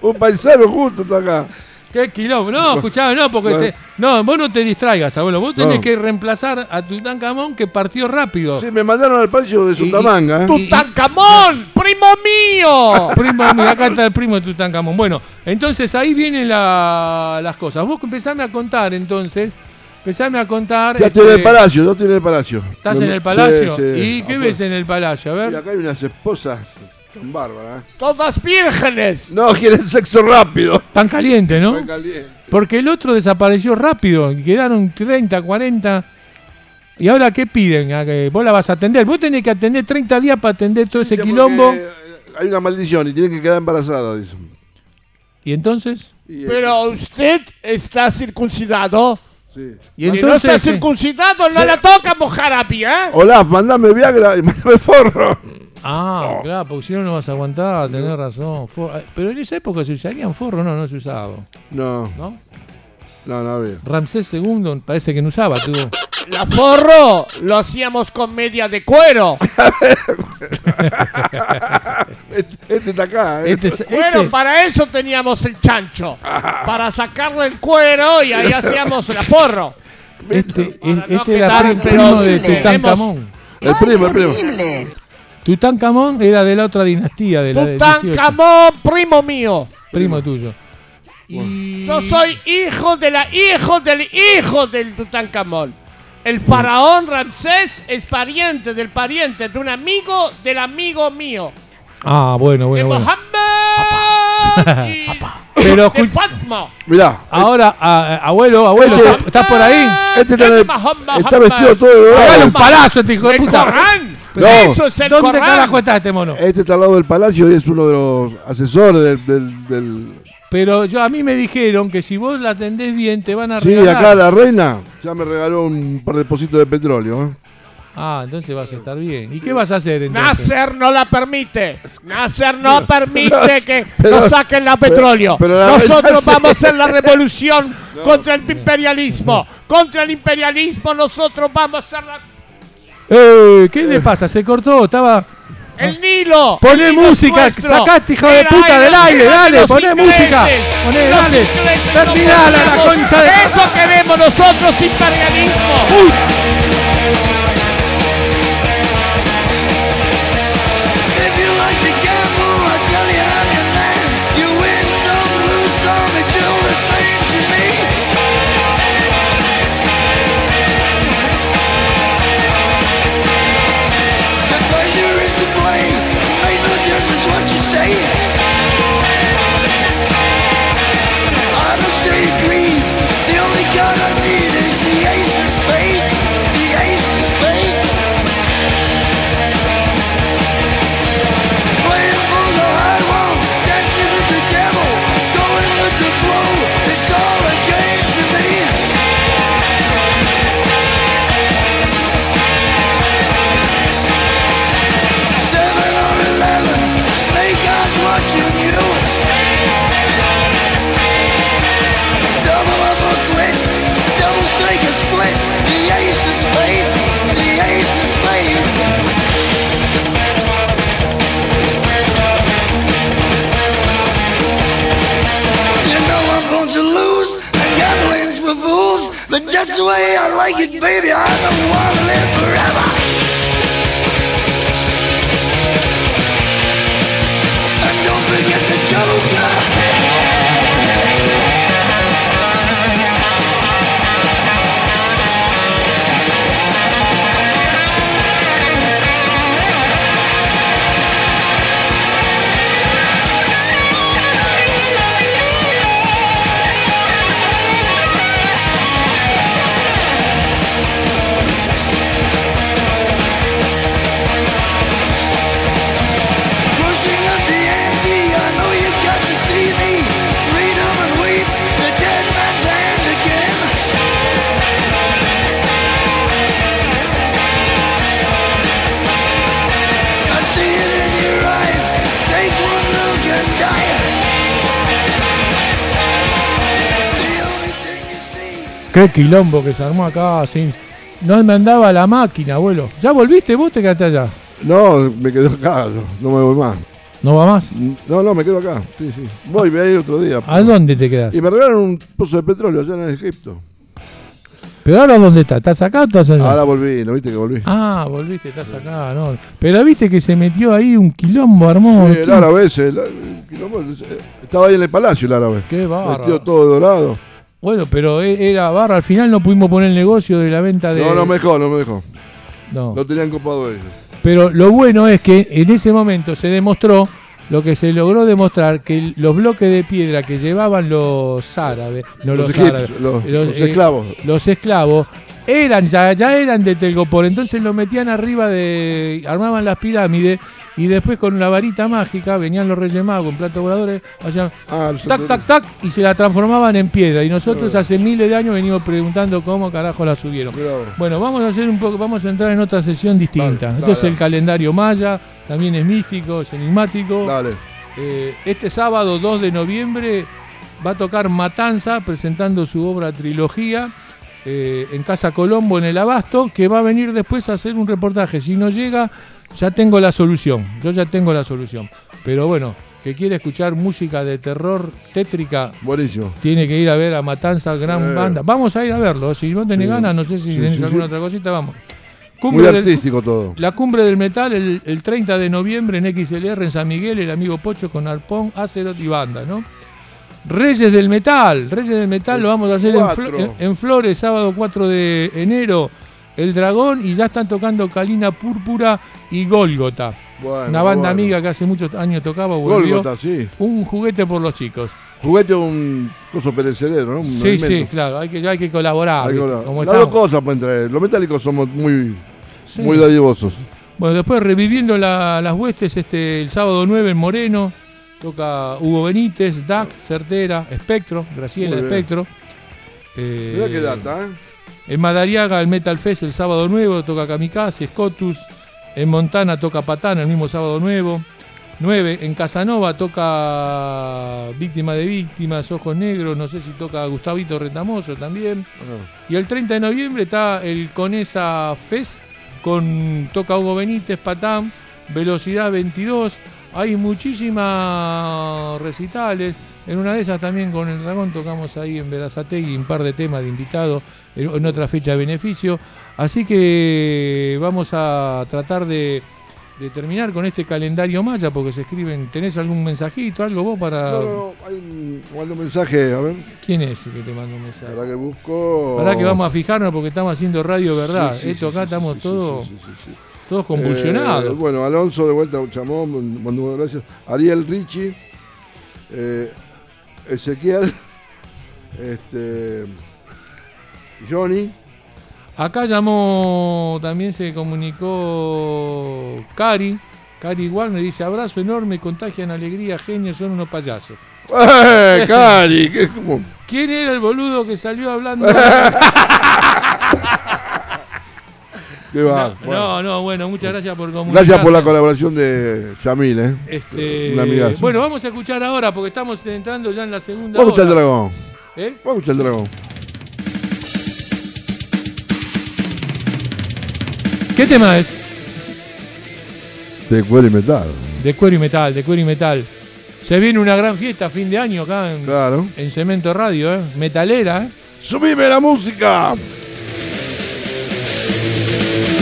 Un paisano justo está acá. ¿Qué quilombo? No, escuchá, no, porque No. te- no, vos no te distraigas, abuelo. Vos tenés No. que reemplazar a Tutankamón que partió rápido. Sí, me mandaron al palio de Y- Sutamanga. ¿eh? ¡Tutankamón! ¡Primo mío! Primo, mira, acá está el primo de Tutankamón. Bueno, entonces ahí vienen la- las cosas. Vos empezame a contar entonces. Empezame a contar. Ya este, estoy en el palacio, ya estoy en el palacio. ¿Estás en el palacio? Sí, sí. ¿Y qué ves en el palacio? A Y ver. acá hay unas esposas tan bárbaras. ¿eh? Todas vírgenes. No, quieren sexo rápido. Tan caliente, ¿no? Muy caliente. Porque el otro desapareció rápido. y Quedaron 30, 40. ¿Y ahora qué piden? ¿A que ¿Vos la vas a atender? Vos tenés que atender 30 días para atender todo ese quilombo. eh, Hay una maldición y tiene que quedar embarazada, dicen. ¿Y entonces? Y, eh, Pero usted está circuncidado. sí. ¿Y si no entonces está circuncidado, no Sí. la toca mojarapia, ¿eh? Olaf, mandame Viagra y mandame forro. Ah, claro, porque si no, no vas a aguantar, tenés razón. For- eh, Pero en esa época se usarían forro, no, no se usaba. No, ¿No? no, no había. Ramsés II parece que no usaba, tú. La forro lo hacíamos con media de cuero. Este, este está acá, ¿eh? Este, es- Bueno, este- para eso teníamos el chancho. Para sacarle el cuero y ahí hacíamos la forro. este, Para no este era pero primo de Tutankamón. El primo, el primo. Tutankamón era de la otra dinastía, de la de 18, Tutankamón, primo mío. primo tuyo. Y... Yo soy hijo de la hijo del hijo del Tutankamón. El faraón Ramsés es pariente del pariente de un amigo del amigo mío. Ah, bueno, De bueno, bueno. Mohammed y Pero de Fatma. Mirá, ahora, a- abuelo, abuelo, Este- ¿estás, estás por ahí? este está, Mohammed, está vestido todo de Pegale un dorado. palazo este hijo de puta. Corán. No. Eso es el ¿Dónde Corán. carajo está este mono? Este está al lado del palacio y es uno de los asesores del... del, del- Pero yo a mí me dijeron que si vos la atendés bien te van a Sí, regalar. acá la reina ya me regaló un par de pocitos de petróleo. ¿eh? Ah, entonces vas a estar bien. ¿Y qué vas a hacer entonces? Nasser no la permite. Nasser no permite que pero- nos saquen la petróleo. pero la Nosotros sí. vamos a hacer la revolución contra el imperialismo. Contra el imperialismo nosotros vamos a hacer la- Eh, ¿Qué le pasa? Se cortó, estaba... el Nilo. Poné el Nilo música, sacaste hijo de puta el- del aire, dale, poné música. Poné, dale. Terminala la concha de... Eso queremos nosotros, imperialismo. If The way I like it, baby. I don't want to live forever. Qué quilombo que se armó acá, sin... No me andaba la máquina, abuelo. ¿Ya volviste? ¿Vos te quedaste allá? No, me quedé acá, no me voy más. ¿No va más? No, no, me quedo acá. Sí, sí. Voy, voy a ir otro día. ¿A dónde te quedas? Y me regalaron un pozo de petróleo allá en Egipto. ¿Pero ahora dónde estás? ¿Estás acá o estás allá? Ahora volví, ¿no viste que volví? Ah, volviste, estás acá, no. Pero viste que se metió ahí un quilombo, armó. Sí, el árabe ese, el- el quilombo, eh, estaba ahí en el palacio el árabe. Qué bárbaro. Vestido todo dorado. Bueno, pero e- era barra. Al final no pudimos poner el negocio de la venta de. No, no me dejó, no me dejó. No. Lo tenían copado ellos. Pero lo bueno es que en ese momento se demostró lo que se logró demostrar que los bloques de piedra que llevaban los árabes, no los, árabes, los, los, los eh, esclavos. los esclavos eran ya, ya eran de Telgopor, entonces lo metían arriba de armaban las pirámides y después con la varita mágica venían los Reyes Magos en platos voladores, hacían Ah, tac tac tac y se la transformaban en piedra y nosotros hace miles de años venimos preguntando cómo carajo la subieron. Bueno, vamos a hacer un poco, vamos a entrar en otra sesión distinta. Dale, Entonces dale. el calendario maya también es místico, es enigmático. Dale. Eh, este sábado 2 de noviembre va a tocar Matanza presentando su obra trilogía eh, en Casa Colombo en el Abasto, que va a venir después a hacer un reportaje. Si no llega, ya tengo la solución. Yo ya tengo la solución. Pero bueno, que quiere escuchar música de terror tétrica, Buenísimo. tiene que ir a ver a Matanza, gran Eh. banda. Vamos a ir a verlo. Si no tenés Sí. ganas, no sé si Sí, tenés sí, alguna otra cosita, vamos. Muy del- artístico todo. la cumbre del metal el, el 30 de noviembre en XLR en San Miguel, el amigo Pocho con Arpón, Acerot y banda, ¿no? Reyes del Metal, Reyes del Metal El lo vamos a hacer en Flores, sábado 4 de enero, El Dragón, y ya están tocando Calina Púrpura y Gólgota. Bueno, Una banda bueno. amiga que hace muchos años tocaba, volvió. Gólgota, sí. Un juguete por los chicos. Juguete un coso perecedero, ¿no? Un Sí, alimento. sí, claro, hay que, ya hay que colaborar. Hay que. Como Las dos cosas pueden traer. Los metálicos somos muy, Sí. muy dadivosos. Bueno, después reviviendo la- las huestes, este, el sábado 9 en Moreno, toca Hugo Benítez, DAC, Certera, Espectro, Graciela. Espectro. Eh, Mirá qué data, ¿eh? En Madariaga, el Metal Fest el sábado nuevo, toca Kamikaze, Scotus. En Montana toca Patán el mismo sábado nuevo. 9. En Casanova toca Víctima de Víctimas, Ojos Negros, no sé si toca Gustavito Retamoso también. Ah. Y el 30 de noviembre está el Conesa Fest con toca Hugo Benítez, Patán, Velocidad 22. Hay muchísimas recitales. En una de esas también con el Dragón tocamos ahí en Verazategui un par de temas de invitados en, otra fecha de beneficio. Así que vamos a tratar de, de terminar con este calendario maya porque se escriben. ¿Tenés algún mensajito, algo vos para.? No, no, no, hay un, mando un mensaje, a ver. ¿Quién es el que te manda un mensaje? Para que busco. Verdad que vamos a fijarnos porque estamos haciendo radio verdad. Sí, sí, Esto acá sí, estamos todos, todos convulsionados. Eh, bueno, Alonso de vuelta, Chamón, mandó muchas gracias. Ariel Richie, eh, Ezequiel, este, Johnny, Acá llamó, también se comunicó Cari. Cari igual me dice abrazo enorme, contagian alegría, genios, son unos payasos. ¡Eh, Cari! ¿Quién era el boludo que salió hablando? ¿Qué va? no, Bueno. no, no, bueno, muchas gracias por comunicar. Gracias por la colaboración de Yamil, ¿eh? Este, Un amigazo. bueno, vamos a escuchar ahora porque estamos entrando ya en la segunda Vamos a escuchar el dragón. ¿Eh? Vamos a escuchar el dragón. ¿Qué tema es? De cuero y metal. De cuero y metal, de cuero y metal. Se viene una gran fiesta a fin de año acá en, Claro. en Cemento Radio, ¿eh? Metalera, ¿eh? ¡Subime la música! Quien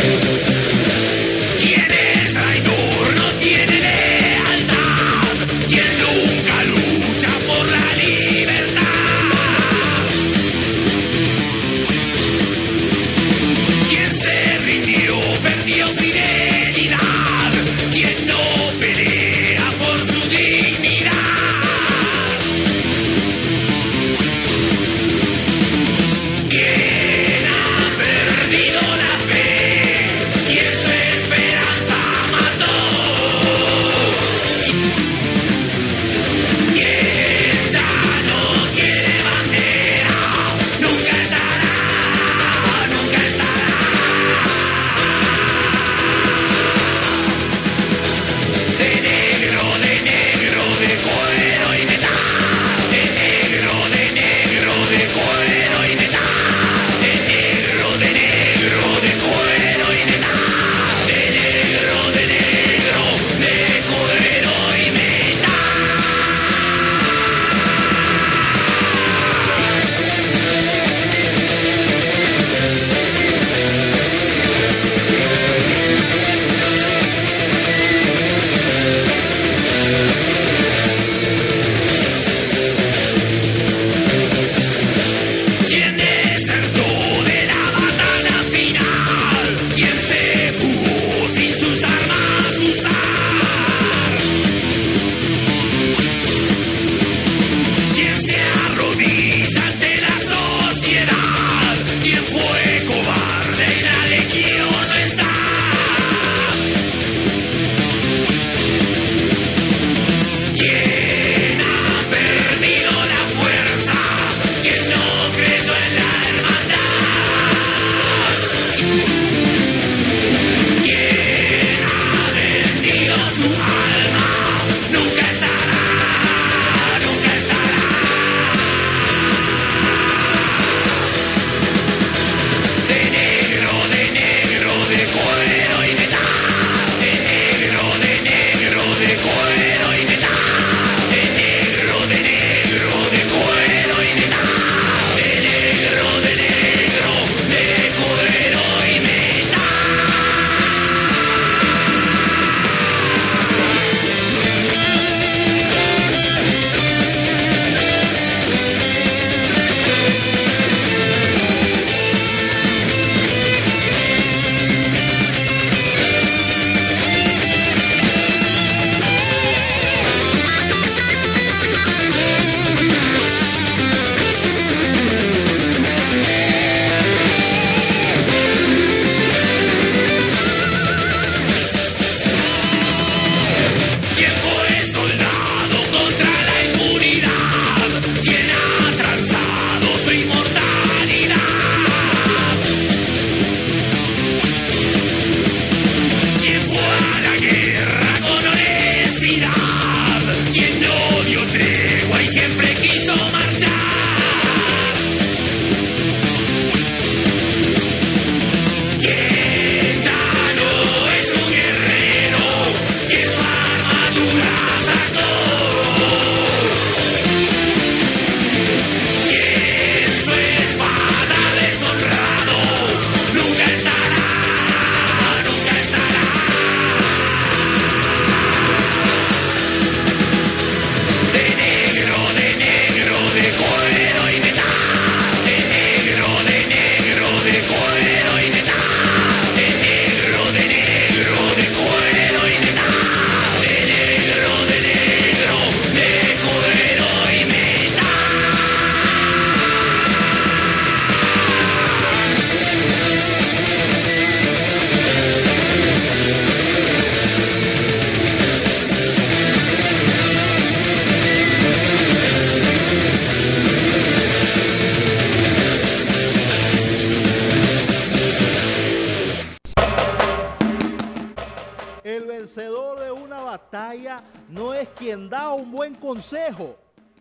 consejo,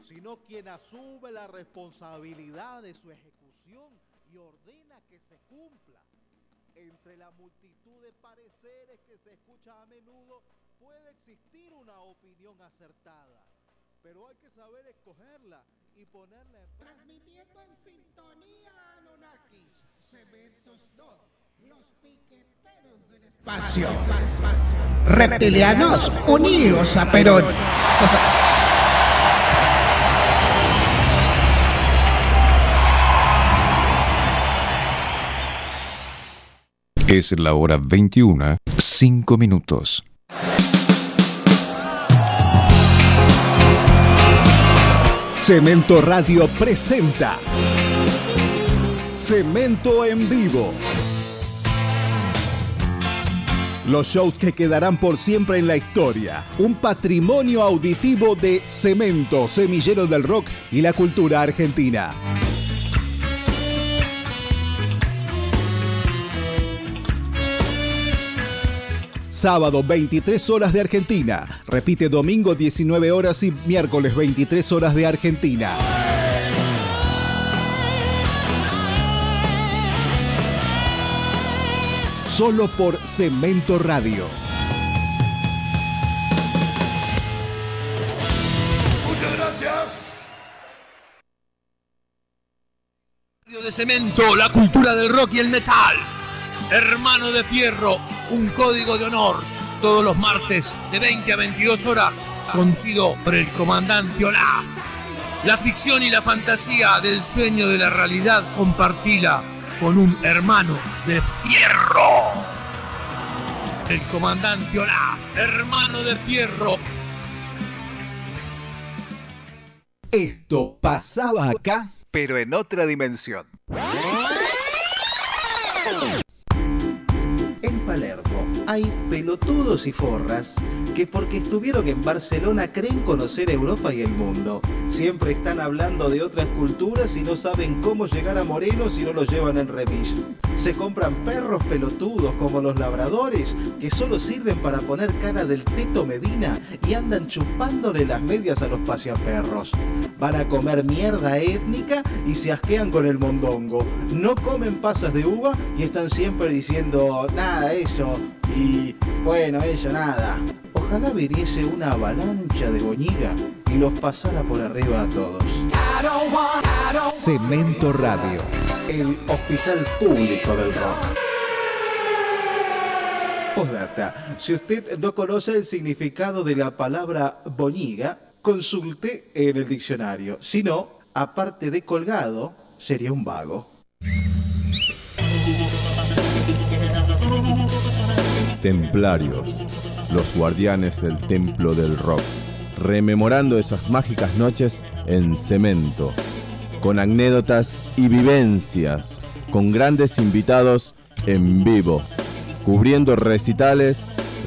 sino quien asume la responsabilidad de su ejecución y ordena que se cumpla. Entre la multitud de pareceres que se escucha a menudo puede existir una opinión acertada, pero hay que saber escogerla y ponerla en. Transmitiendo en sintonía a Anunnakis, Cementos 2, los piqueteros del espacio. Reptilianos, unidos a Perón. Es la hora 21, 5 minutos. Cemento Radio presenta Cemento en vivo. Los shows que quedarán por siempre en la historia. Un patrimonio auditivo de Cemento, semillero del rock y la cultura argentina. Sábado 23 horas de Argentina. Repite domingo 19 horas y miércoles 23 horas de Argentina. Solo por Cemento Radio. Muchas gracias. Radio de cemento, la cultura del rock y el metal. Hermano de Fierro, un código de honor. Todos los martes de 20 a 22 horas, conducido por el comandante Olaf. La ficción y la fantasía del sueño de la realidad compartila con un hermano de Fierro. El comandante Olaf, hermano de Fierro, Esto pasaba acá, pero en otra dimensión. En Palermo hay pelotudos y forras que porque estuvieron en Barcelona creen conocer Europa y el mundo. Siempre están hablando de otras culturas y no saben cómo llegar a Moreno si no los llevan en remis. Se compran perros pelotudos como los labradores que solo sirven para poner cara del Teto Medina y andan chupándole las medias a los paseaperros. Van a comer mierda étnica y se asquean con el mondongo. No comen pasas de uva y están siempre diciendo nada eso y bueno eso nada. Ojalá viniese una avalancha de boñiga y los pasara por arriba a todos. Cemento Radio. El hospital público del rock. Postdata. Si usted no conoce el significado de la palabra boñiga, consulte en el diccionario. Si no, aparte de colgado, sería un vago. Templarios, los guardianes del templo del rock, rememorando esas mágicas noches en cemento, con anécdotas y vivencias, con grandes invitados en vivo, cubriendo recitales,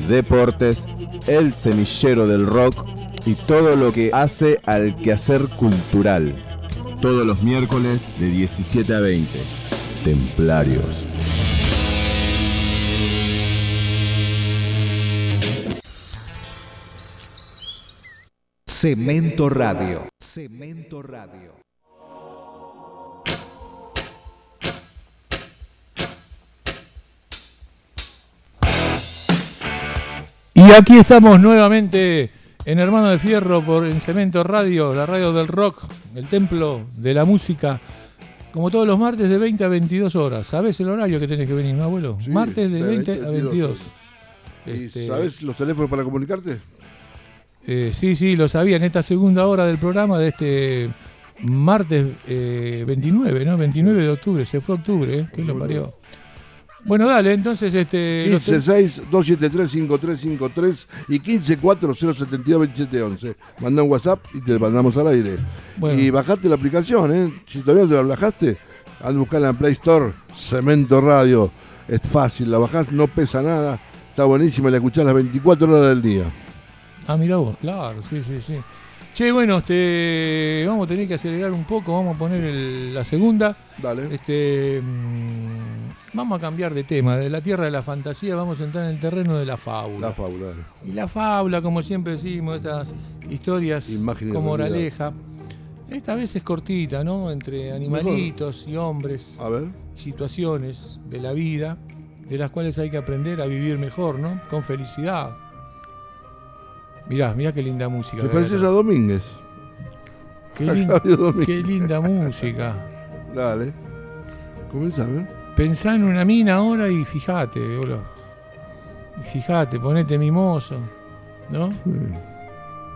deportes, el semillero del rock y todo lo que hace al quehacer cultural. Todos los miércoles de 17 a 20. Templarios. Cemento Radio. Cemento Radio. Y aquí estamos nuevamente en Hermano de Fierro por en Cemento Radio, la radio del rock, el templo de la música. Como todos los martes de 20 a 22 horas. ¿Sabes el horario que tenés que venir, no, abuelo? Sí, martes de de 20 a 22 22. horas. ¿Y Este, sabes los teléfonos para comunicarte? Eh, sí, sí, lo sabía en esta segunda hora del programa de este martes eh, 29, ¿no? 29 de octubre, se fue octubre, ¿eh? ¿Qué lo parió? Bueno, dale, entonces este. los tel- 156-273-5353 y 1540722711. Manda un WhatsApp y te mandamos al aire. Bueno. Y bajate la aplicación, ¿eh? Si todavía no te la bajaste, anda a buscarla en Play Store, Cemento Radio. Es fácil, la bajás, no pesa nada, está buenísima, la escuchás las 24 horas del día. Ah, mira vos, claro, sí, sí, sí. Che, bueno, este, vamos a tener que acelerar un poco, vamos a poner el- la segunda. Dale. Este, mm, vamos a cambiar de tema, de la tierra de la fantasía vamos a entrar en el terreno de la fábula. La fábula. dale. Y la fábula, como siempre decimos, estas historias realidad. moraleja. Esta vez es cortita, ¿no? Entre animalitos y hombres. A ver. Situaciones de la vida de las cuales hay que aprender a vivir mejor, ¿no? Con felicidad. Mirá, mirá qué linda música. ¿Te pareces a Domínguez? Qué, lin- Domínguez. qué linda música. Dale. Comenzá, a ver. Pensá en una mina ahora y fíjate, boludo. Y fíjate, ponete mimoso, ¿no?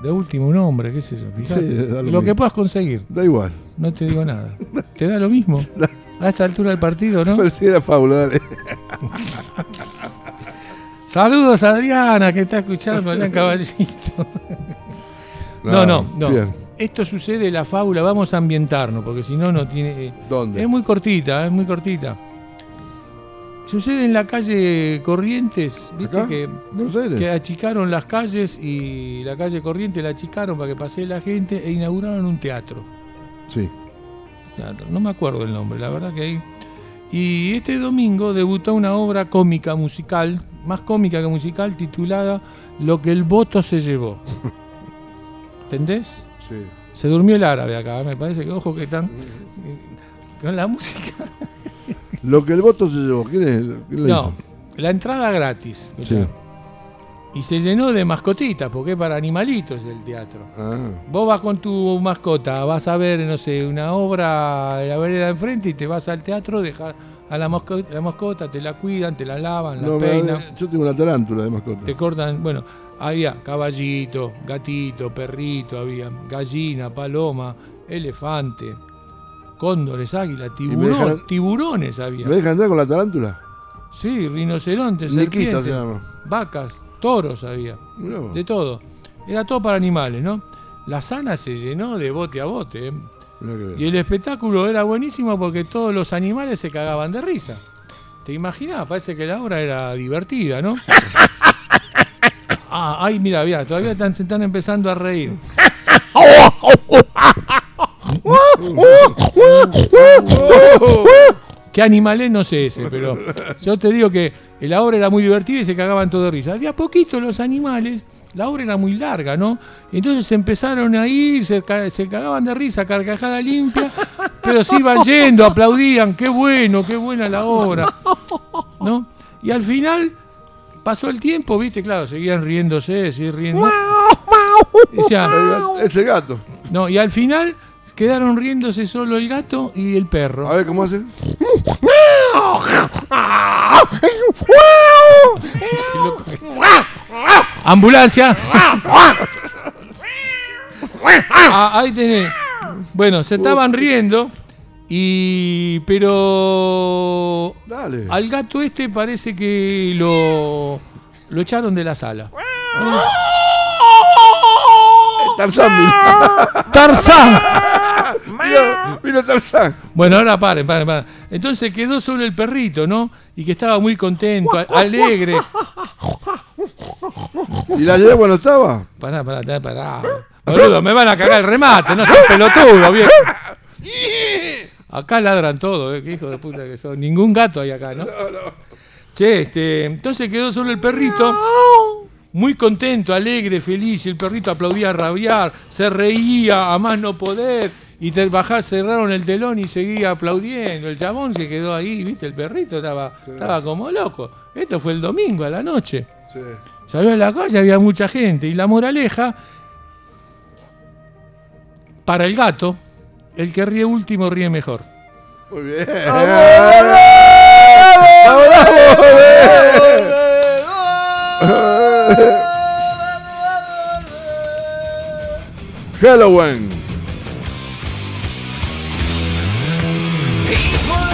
De último un hombre, qué sé yo, fíjate. Sí, da lo que puedas conseguir. Da igual. No te digo nada. ¿Te da lo mismo? A esta altura del partido, ¿no? Parecía la fábula, dale. Saludos a Adriana, que está escuchando allá en Caballito. No, no, no. Esto sucede en la fábula, vamos a ambientarnos, porque si no, no tiene. eh, ¿Dónde? Es muy cortita, es muy cortita. Sucede en la calle Corrientes, ¿viste? ¿Acá? Que, achicaron las calles y la calle Corrientes la achicaron para que pase la gente e inauguraron un teatro. Sí. Teatro, No me acuerdo el nombre, la verdad que ahí. Y este domingo debutó una obra cómica musical, más cómica que musical, titulada Lo que el voto se llevó. ¿Entendés? Sí. Se durmió el árabe acá, me parece que ojo que están eh, con la música. Lo que el voto se llevó. ¿Quién es? ¿Quién lo No, hizo? la entrada gratis. Sí. Y se llenó de mascotitas, porque es para animalitos el teatro. Ah. Vos vas con tu mascota, vas a ver, no sé, una obra de la vereda de enfrente y te vas al teatro, dejas a la mascota, la mascota, te la cuidan, te la lavan, la No, peinan, yo tengo una tarántula de mascota. te cortan, bueno, había caballito, gatito, perrito, había gallina, paloma, elefante, cóndores, águila, tiburón, dejan- tiburones había. ¿Me dejan entrar con la tarántula? Sí, rinocerontes, serpientes, se llama. vacas, toros había, de todo. Era todo para animales, ¿no? la sana se llenó de bote a bote. ¿eh? Y el espectáculo era buenísimo porque todos los animales se cagaban de risa. ¿Te imaginas? Parece que la obra era divertida, ¿no? Ah, ay, mira, mira, todavía están, se están empezando a reír. ¿Qué animal es? No sé ese, pero yo te digo que la obra era muy divertida y se cagaban todos de risa. De a poquito los animales, la obra era muy larga, ¿no? Entonces empezaron a ir, se, ca- se cagaban de risa, carcajada limpia, pero se iban yendo, aplaudían, qué bueno, qué buena la obra, ¿no? Y al final pasó el tiempo, viste, claro, seguían riéndose, seguían riendo. Decía, Ese gato. no, y al final quedaron riéndose solo el gato y el perro. A ver cómo hace. ¡Ambulancia! Ah, ahí tenés. Bueno, se estaban riendo y pero Dale. al gato este parece que lo lo echaron de la sala. Tarzán. Tarzán. Vino, vino Tarzán. Bueno, ahora paren, paren, paren. Entonces quedó solo el perrito, ¿no? Y que estaba muy contento, alegre. ¿Y la yegua no estaba? Pará, pará, pará, pará. Boludo, me van a cagar el remate, no seas pelotudo, viejo. Acá ladran todo, eh, qué hijo de puta que son. Ningún gato hay acá, ¿no? Che, este, entonces quedó solo el perrito, muy contento, alegre, feliz. Y el perrito aplaudía a rabiar, se reía a más no poder. Y te bajá, cerraron el telón y seguía aplaudiendo. El chabón se quedó ahí, ¿viste? El perrito estaba, estaba como loco. Esto fue el domingo a la noche. Sí. Salió a la calle, había mucha gente. Y la moraleja, para el gato, el que ríe último ríe mejor. Muy bien. Halloween. People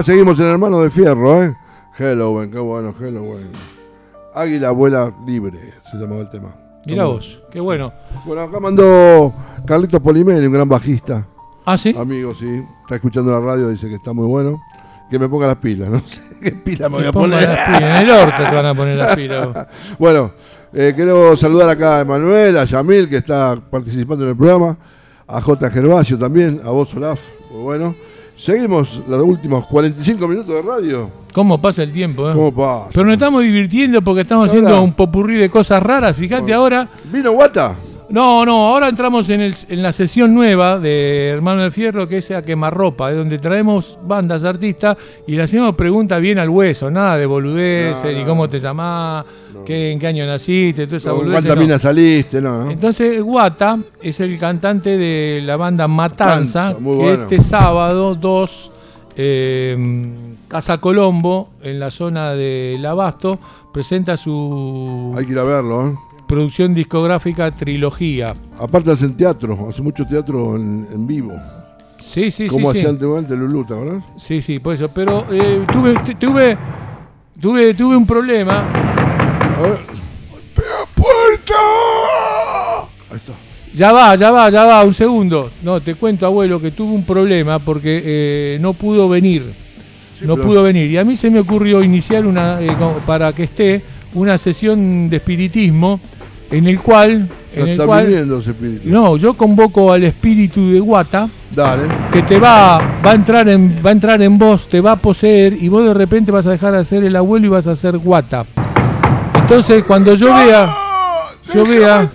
acá seguimos en Hermano de Fierro, ¿eh? Halloween, qué bueno, Halloween. Águila vuela libre, se llamaba el tema. Mirá vos, qué bueno. Bueno, acá mandó Carlitos Polimeri, un gran bajista. ¿Ah, sí? Amigo, sí. Está escuchando la radio, dice que está muy bueno. Que me ponga las pilas, no sé qué pilas me voy a poner. las pilas, En el orto te van a poner las pilas. vos. bueno, eh, quiero saludar acá a Emanuel, a Yamil, que está participando en el programa, a J. Gervasio también, a vos, Olaf. Muy bueno. Seguimos los últimos 45 minutos de radio. ¿Cómo pasa el tiempo? eh? ¿Cómo pasa? Pero nos estamos divirtiendo porque estamos Ahora- haciendo un popurrí de cosas raras. Fíjate ahora. ¿Vino Guata? No, no, ahora entramos en, el- en la sesión nueva de Hermano de Fierro, que es a quemarropa, es donde traemos bandas, artistas y le hacemos preguntas bien al hueso, nada de boludeces, No, ni no. cómo te llamás, qué, en qué año naciste, toda esa ¿Con boludez. cuántas no. minas saliste? No, ¿no? Entonces, Guata es el cantante de la banda Matanza, que este sábado 2, eh, Casa Colombo, en la zona del Abasto, presenta su Hay que ir a verlo, ¿eh? Producción discográfica Trilogía. Aparte hacen teatro, hace mucho teatro en, en vivo. Sí, sí, Como sí. hacía sí. antiguamente Lulú, ¿te acordás? Sí, sí, por eso. Pero eh, tuve, tu- tuve, tuve, tuve un problema. Ahí está. Ya va, ya va, ya va, un segundo. No, te cuento, abuelo, que tuve un problema porque eh, no pudo venir. no pero- pudo venir. Y a mí se me ocurrió iniciar una, eh, como para que esté, una sesión de espiritismo en el cual... En el está cual viniendo ese espíritu. no, yo convoco al espíritu de Guata Dale. que te va, va a entrar en, va a entrar en vos, te va a poseer y vos de repente vas a dejar de ser el abuelo y vas a ser Guata. Entonces cuando yo vea, yo vea,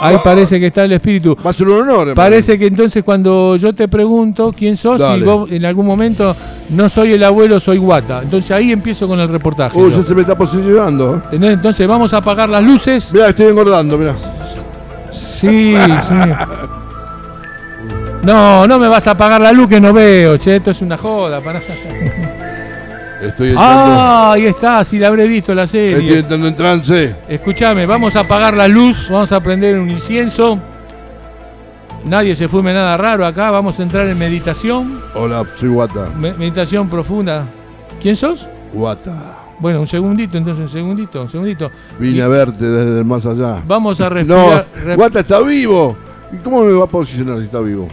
ahí parece que está el espíritu. Va a ser un honor. hermano. Parece que entonces cuando yo te pregunto quién sos y vos en algún momento no soy el abuelo, soy Guata. Entonces ahí empiezo con el reportaje. Uy, yo. ya se me está posicionando. ¿Entendés? Entonces vamos a apagar las luces. Mirá, estoy engordando, mirá. Sí, sí. No, no me vas a apagar la luz que no veo, che, esto es una joda. Para... Estoy entrando, Ah, ahí está, si la habré visto la estoy serie. entrando en trance. Escúchame, vamos a apagar la luz, vamos a prender un incienso. Nadie se fume nada raro acá, vamos a entrar en meditación. Hola, soy Guata. Me- meditación profunda. ¿Quién sos? Guata. Bueno, un segundito, entonces, un segundito, un segundito. Vine Y a verte desde el más allá. Vamos a No, respirar. rep- Guata está vivo. ¿Y cómo me va a posicionar si está vivo?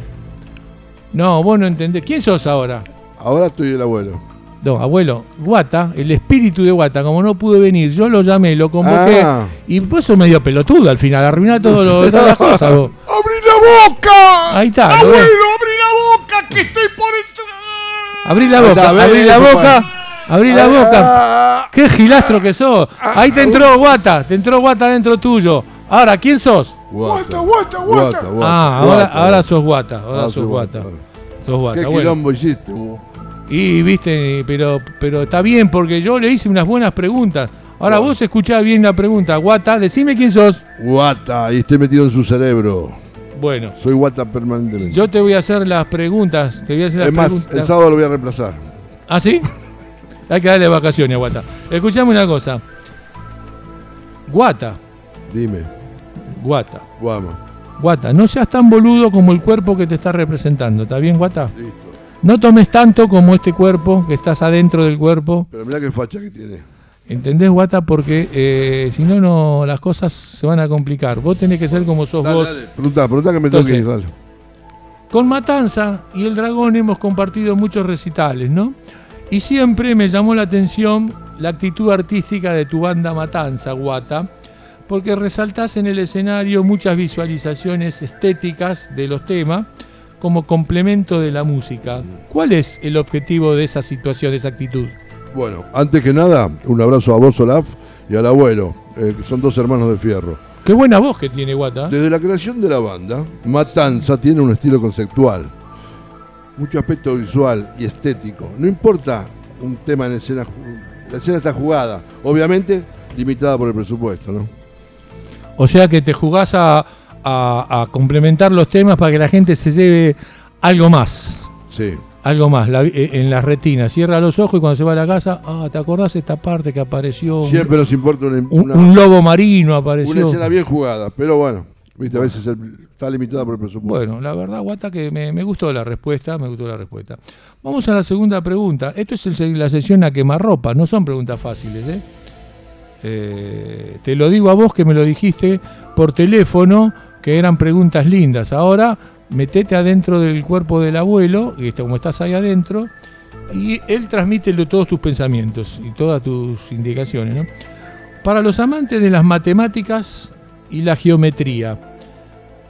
No, vos no entendés. ¿Quién sos ahora? Ahora estoy el abuelo. No, abuelo, Guata, el espíritu de Guata, como no pude venir, yo lo llamé, lo convoqué Ah. y vos sos medio pelotudo al final, arruiná todo lo, todas las cosas vos. ¡Abrí la boca! Ahí está, lo ¡Abuelo, abrí la boca que estoy por entrar! Abrí la boca, está, la boca, abrí la boca. Qué gilastro que sos. Ahí te entró Guata, te entró Guata dentro tuyo. Ahora, ¿quién sos? Guata, guata, Guata, Guata. Ah, ahora, Guata, ahora sos Guata, ahora Ah, sos Guata. Guata. Sos Guata, ¿Qué bueno. quilombo hiciste vos? Y viste, pero, pero está bien porque yo le hice unas buenas preguntas. Ahora vos escuchás bien la pregunta. Guata, decime quién sos. Guata, y estoy metido en su cerebro. Bueno, Soy Guata permanentemente. yo te voy a hacer las preguntas. Te voy a hacer las es más, el sábado lo voy a reemplazar. ¿Ah, sí? Hay que darle vacaciones a Guata. Escuchame una cosa. Guata, Dime, Guata, vamos. Guata, no seas tan boludo como el cuerpo que te está representando. ¿Está bien, Guata? Listo. No tomes tanto como este cuerpo, que estás adentro del cuerpo. Pero mirá qué facha que tiene. ¿Entendés, Guata? Porque eh, si no, no, las cosas se van a complicar. Vos tenés que ser como sos Dale, vos. dale. Preguntá que me tengo que ir, dale. Con Matanza y El Dragón hemos compartido muchos recitales, ¿no? Y siempre me llamó la atención la actitud artística de tu banda Matanza, Guata, porque resaltás en el escenario muchas visualizaciones estéticas de los temas como complemento de la música. ¿Cuál es el objetivo de esa situación, de esa actitud? Bueno, antes que nada, un abrazo a vos, Olaf, y al abuelo, eh, que son dos hermanos de fierro. Qué buena voz que tiene Guata. Desde la creación de la banda, Matanza tiene un estilo conceptual, mucho aspecto visual y estético. No importa un tema en escena, la escena está jugada, obviamente limitada por el presupuesto, ¿no? O sea que te jugás a, a- a complementar los temas para que la gente se lleve algo más. Sí. Algo más, la eh, en las retinas. Cierra los ojos y cuando se va a la casa, ah, ¿te acordás esta parte que apareció? Siempre nos importa una, un, una- un lobo marino una apareció. escena bien jugada, pero bueno, Viste, a veces el- está limitada por el presupuesto. Bueno, la verdad, Guata, que me, me gustó la respuesta, me gustó la respuesta. Vamos a la segunda pregunta. Esto es el- la sesión a quemarropa, no son preguntas fáciles, ¿eh? Eh, Te lo digo a vos que me lo dijiste por teléfono, que eran preguntas lindas. Ahora, metete adentro del cuerpo del abuelo, y está- como estás ahí adentro, y él transmite todos tus pensamientos y todas tus indicaciones, ¿no? Para los amantes de las matemáticas y la geometría,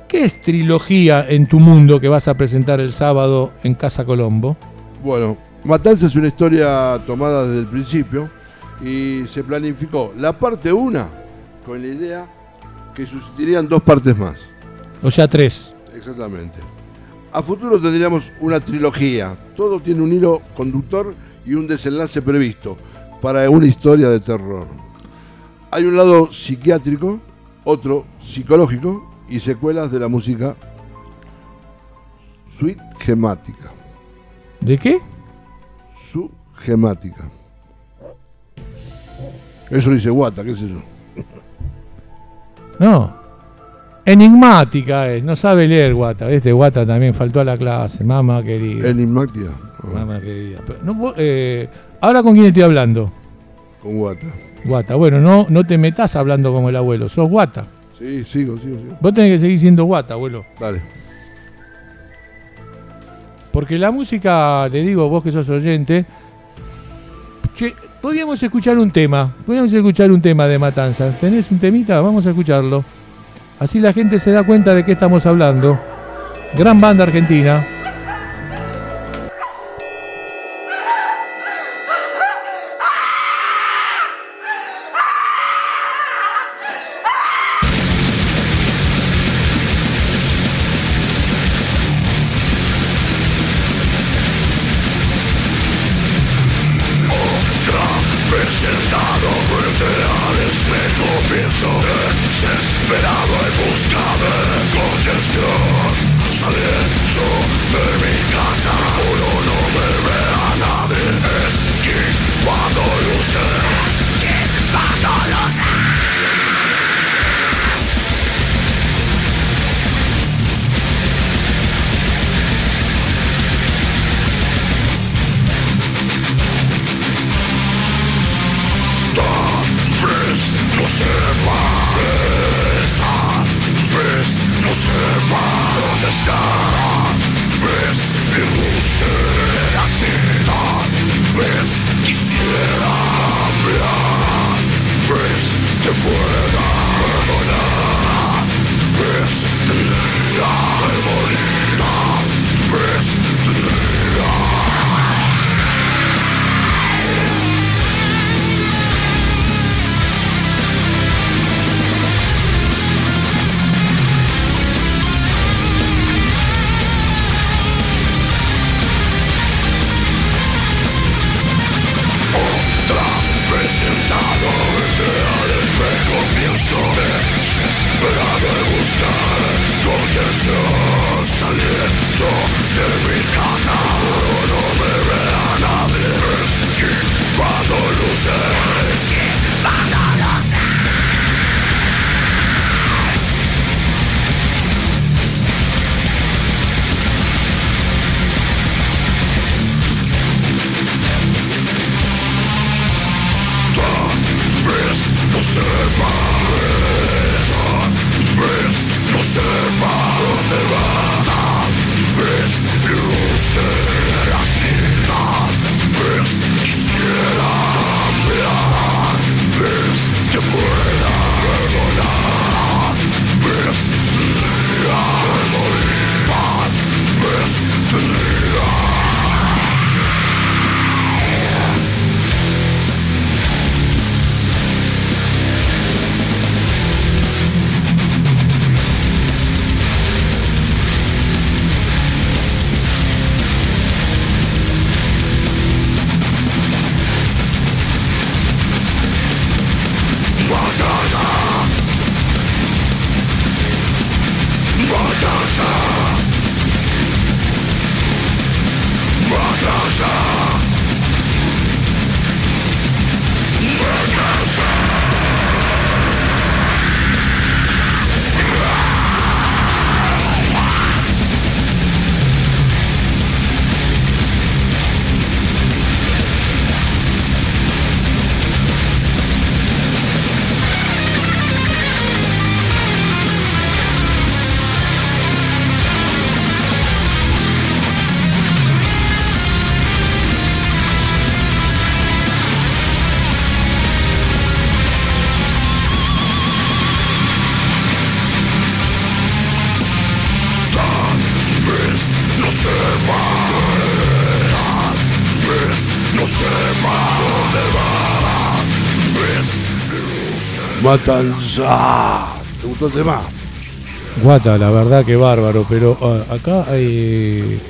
¿Qué es trilogía en tu mundo que vas a presentar el sábado en Casa Colombo? Bueno, Matanza es una historia tomada desde el principio y se planificó la parte 1 con la idea que sucederían dos partes más. O sea, tres. Exactamente. A futuro tendríamos una trilogía. Todo tiene un hilo conductor y un desenlace previsto para una historia de terror. Hay un lado psiquiátrico, otro psicológico y secuelas de la música suite gemática. ¿De qué? Su gemática. Eso dice Guata, qué sé yo. No. Enigmática es, no sabe leer Guata. Este Guata también faltó a la clase, mamá querida. Enigmática. Mamá querida. Pero no, eh, Ahora con quién estoy hablando. Con Guata. Guata. Bueno, no, no te metas hablando como el abuelo, sos Guata. Sí, sigo, sigo, sigo. Vos tenés que seguir siendo Guata, abuelo. Dale. Porque la música, te digo, vos que sos oyente, che, podríamos escuchar un tema, podríamos escuchar un tema de Matanza. ¿Tenés un temita? Vamos a escucharlo. Así la gente se da cuenta de qué estamos hablando. Gran banda argentina. Matanza. ¿Te gustó el tema? Guata, la verdad que bárbaro, pero ah, acá hay...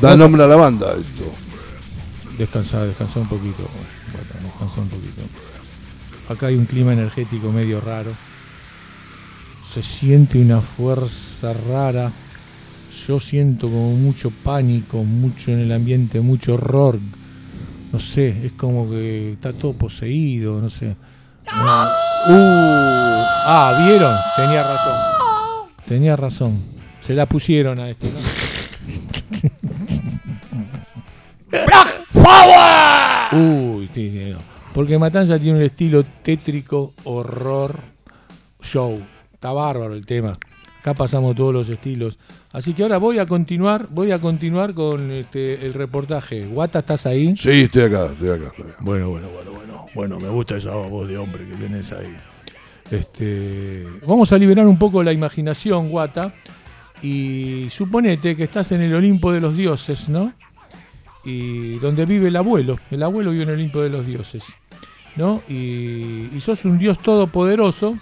Da nombre a la banda esto. Descansá, descansá un poquito. Guata, descansá un poquito. Acá hay un clima energético medio raro. Se siente una fuerza rara. Yo siento como mucho pánico, mucho en el ambiente, mucho horror. No sé, es como que está todo poseído, no sé. Ah, uh, ah, ¿vieron? Tenía razón. Tenía razón. Se la pusieron a este, ¿no? Uy, sí, sí, no. Porque Matanza tiene un estilo tétrico, horror, show. Está bárbaro el tema. Acá pasamos todos los estilos. Así que ahora voy a continuar, voy a continuar con este, el reportaje. Guata, ¿estás ahí? Sí, estoy acá, estoy acá. estoy acá. Bueno, bueno, bueno, bueno. Bueno, me gusta esa voz de hombre que tenés ahí. Este, vamos a liberar un poco la imaginación, Guata. Y suponete que estás en el Olimpo de los dioses, ¿no? Y donde vive el abuelo. El abuelo vive en el Olimpo de los dioses, ¿no? Y, y sos un dios todopoderoso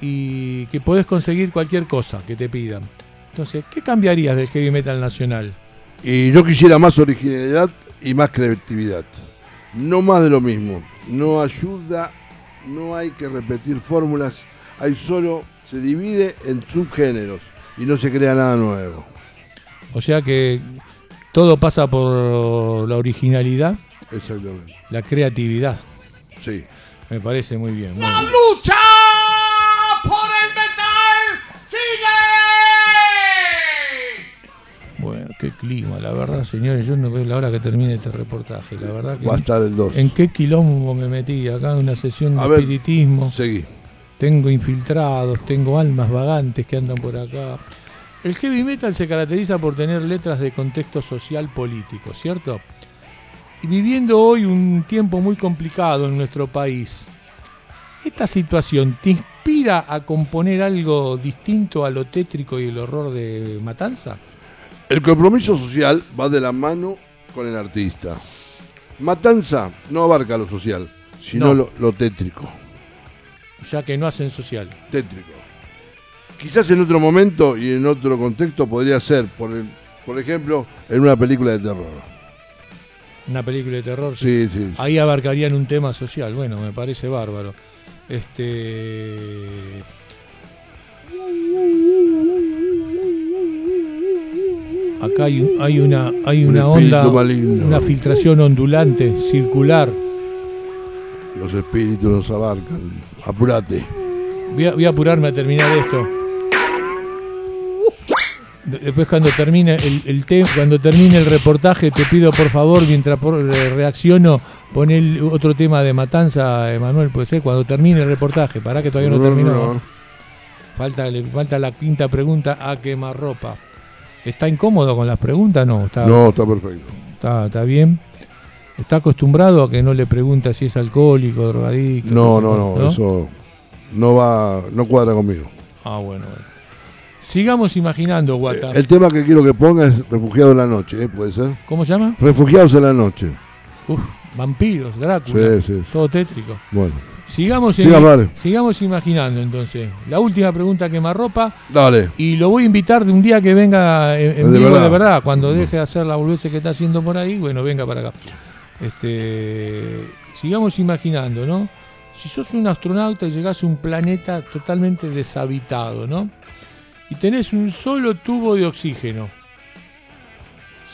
y que podés conseguir cualquier cosa que te pidan. Entonces, ¿qué cambiarías del heavy metal nacional? Y yo quisiera más originalidad y más creatividad. No más de lo mismo. No ayuda, no hay que repetir fórmulas. Hay solo, se divide en subgéneros y no se crea nada nuevo. O sea que todo pasa por la originalidad, Exactamente. la creatividad. Sí. Me parece muy bien. muy ¡La bien. lucha clima, la verdad, señores. Yo no veo la hora que termine este reportaje. La verdad que. Va a estar el 2. ¿En qué quilombo me metí? Acá en una sesión de A ver, espiritismo. Seguí. Tengo infiltrados, tengo almas vagantes que andan por acá. El heavy metal se caracteriza por tener letras de contexto social político, ¿cierto? Y viviendo hoy un tiempo muy complicado en nuestro país, ¿esta situación te inspira a componer algo distinto a lo tétrico y el horror de Matanza? El compromiso social va de la mano con el artista. Matanza no abarca lo social, sino No. lo, lo tétrico. Ya que no hacen social. Tétrico. Quizás en otro momento y en otro contexto podría ser, por, el- por ejemplo, en una película de terror. Una película de terror. Sí, sí, sí. Ahí abarcarían un tema social. Bueno, me parece bárbaro. Este. Acá hay, hay una, hay Un una onda, maligno. una filtración ondulante, circular. Los espíritus nos abarcan. Apurate. Voy a, voy a apurarme a terminar esto. De- Después cuando termine el, el te- cuando termine el reportaje te pido por favor mientras por- eh, reacciono pon el otro tema de matanza Emanuel puede ser cuando termine el reportaje para que todavía no No, terminó no. falta le falta la quinta pregunta a quemarropa está incómodo con las preguntas no está No, está perfecto. está, está bien está acostumbrado a que no le pregunta si es alcohólico drogadicto No, no, no, eso no va, no cuadra conmigo. ah bueno, bueno. sigamos imaginando Guata El tema que quiero que ponga es Refugiados en la Noche, ¿eh? ¿puede ser? ¿Cómo se llama? Refugiados en la Noche. Uf, vampiros, Drácula. Sí, sí. Todo tétrico. Bueno, Sigamos, Siga, vale. sigamos imaginando entonces. La última pregunta que me arropa. dale. Y lo voy a invitar de un día que venga en, en De vivo de verdad. verdad. Cuando deje de hacer la boludez que está haciendo por ahí, bueno, venga para acá. Este, sigamos imaginando, ¿no? Si sos un astronauta y llegás a un planeta totalmente deshabitado, ¿no? Y tenés un solo tubo de oxígeno,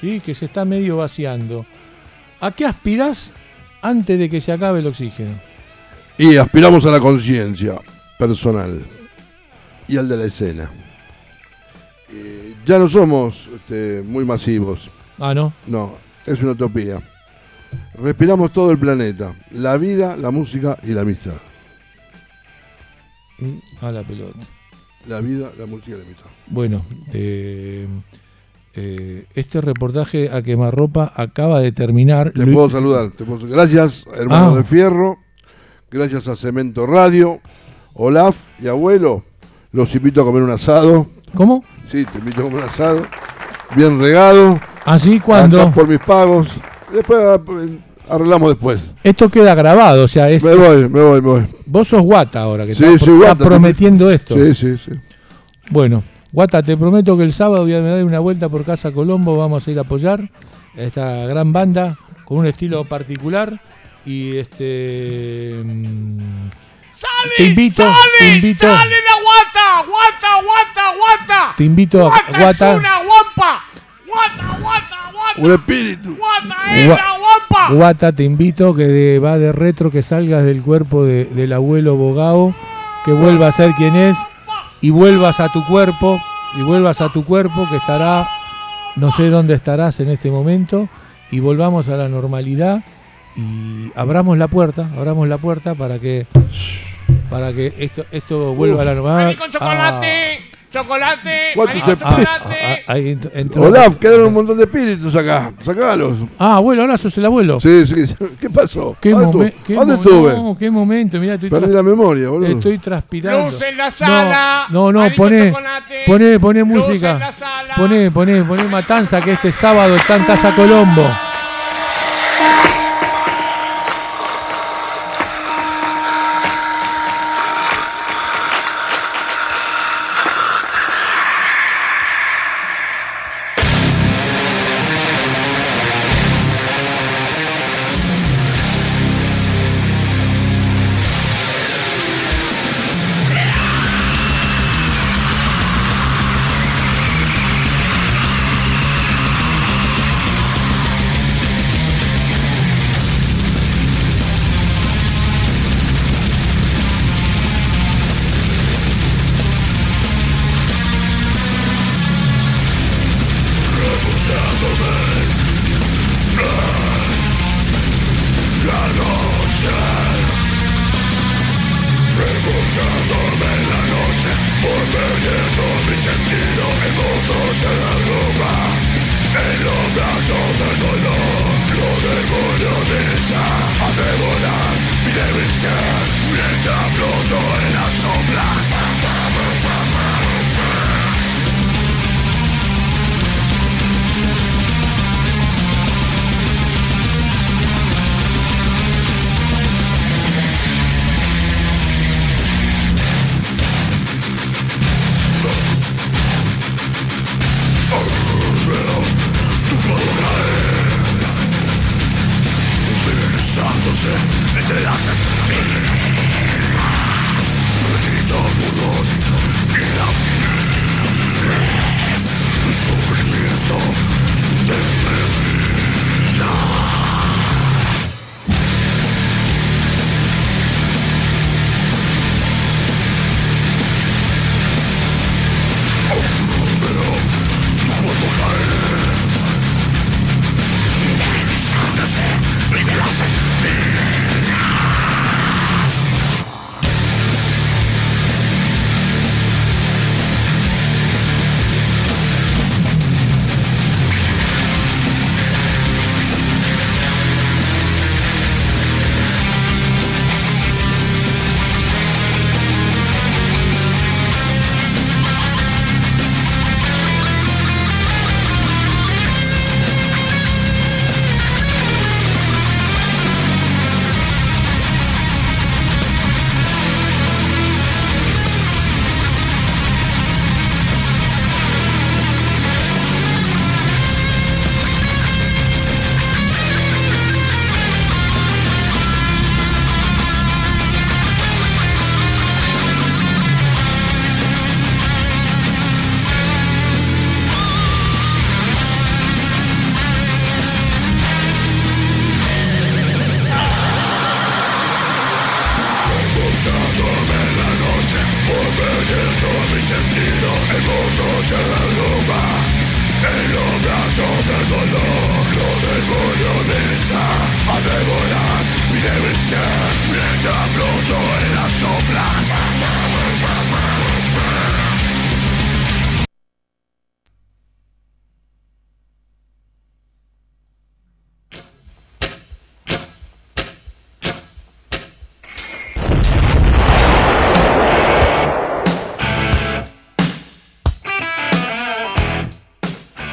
¿sí? Que se está medio vaciando. ¿A qué aspirás antes de que se acabe el oxígeno? Y aspiramos a la conciencia personal y al de la escena. Eh, ya no somos este, muy masivos. Ah, ¿no? No, es una utopía. Respiramos todo el planeta, la vida, la música y la amistad. A la pelota. La vida, la música y la amistad. Bueno, eh, eh, este reportaje a quemarropa acaba de terminar. Te puedo saludar. te puedo- Gracias, hermano Ah. de Fierro. Gracias a Cemento Radio. Olaf y abuelo, los invito a comer un asado. ¿Cómo? Sí, te invito a comer un asado. Bien regado. ¿Así cuándo? Acá por mis pagos. Después, arreglamos después. Esto queda grabado, o sea, es, Me voy, me voy, me voy. vos sos Guata ahora, que Sí, está, sí, pro- está Guata, prometiendo esto. Sí, sí, sí. Bueno, Guata, te prometo que el sábado voy a dar una vuelta por Casa Colombo, vamos a ir a apoyar a esta gran banda con un estilo particular y este mm, ¡Sale! Te invito, ¡Sale! te invito. ¡Sale la guata! ¡Guata, guata, guata! Te invito a- ¡Guata, Guata. es una guampa! ¡Guata, guata, guata! Un espíritu. ¡Guata es Gua- la guampa! Guata, te invito que de- va de retro, que salgas del cuerpo de- del abuelo Bogao, que vuelvas a ser quien es y vuelvas a tu cuerpo, y vuelvas a tu cuerpo que estará, no sé dónde estarás en este momento, y volvamos a la normalidad y abramos la puerta, abramos la puerta para que para que esto esto vuelva a la normalidad. Con chocolate! ¡Chocolate! ¿Cuántos maní con espíritus? chocolate! Ah, entró- Olaf, quedaron un montón de espíritus acá. Sacalos. Ah, abuelo, ahora sos el abuelo. Sí, sí. ¿Qué pasó? Qué, ¿Dónde, qué ¿Dónde estuve? No, qué momento, mirá, estoy Perdí la memoria, boludo. Estoy transpirando. Luz en la sala. No, no, con poné, chocolate, poné, poné luz música. en la sala. Poné, poné, poné Matanza que este sábado está en Casa Colombo.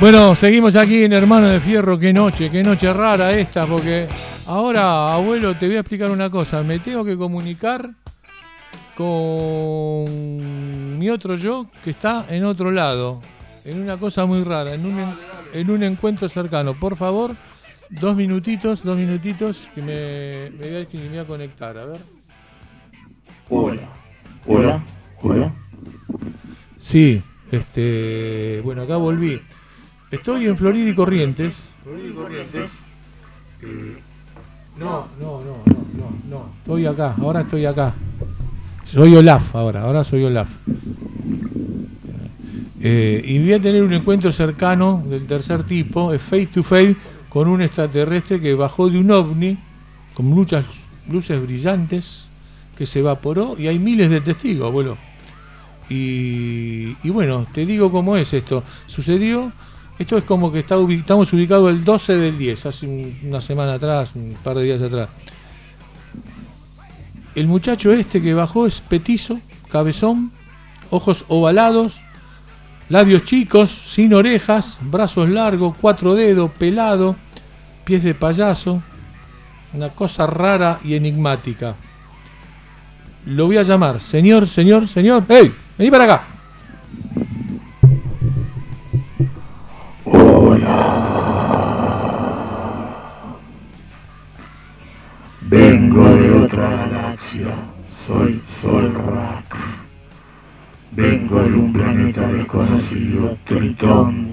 Bueno, seguimos aquí en Hermano de Fierro. Qué noche, qué noche rara esta, porque Ahora, abuelo, te voy a explicar una cosa. Me tengo que comunicar con mi otro yo que está en otro lado, en una cosa muy rara, en un, en, en un encuentro cercano. Por favor, dos minutitos, dos minutitos, que me, me voy a, que me voy a conectar, a ver. Hola, hola, hola. Sí, este, bueno, acá volví. Estoy en Florida y Corrientes. Florida y Corrientes. Eh, no, no, no, no, no, no. Estoy acá, ahora estoy acá. Soy Olaf ahora, ahora soy Olaf. Eh, y voy a tener un encuentro cercano del tercer tipo, es face to face, con un extraterrestre que bajó de un ovni, con muchas luces brillantes, que se evaporó y hay miles de testigos, abuelo. Y, y bueno, te digo cómo es esto. Sucedió, esto es como que está estamos ubicados el 12 del 10, hace un- una semana atrás, un par de días atrás. El muchacho este que bajó es petizo, cabezón, ojos ovalados, labios chicos, sin orejas, brazos largos, cuatro dedos, pelado, pies de payaso, una cosa rara y enigmática. Lo voy a llamar, señor, señor, señor, ¡hey! Vení para acá. Vengo de otra galaxia. Soy Solrak. Vengo de un planeta desconocido, Tritón.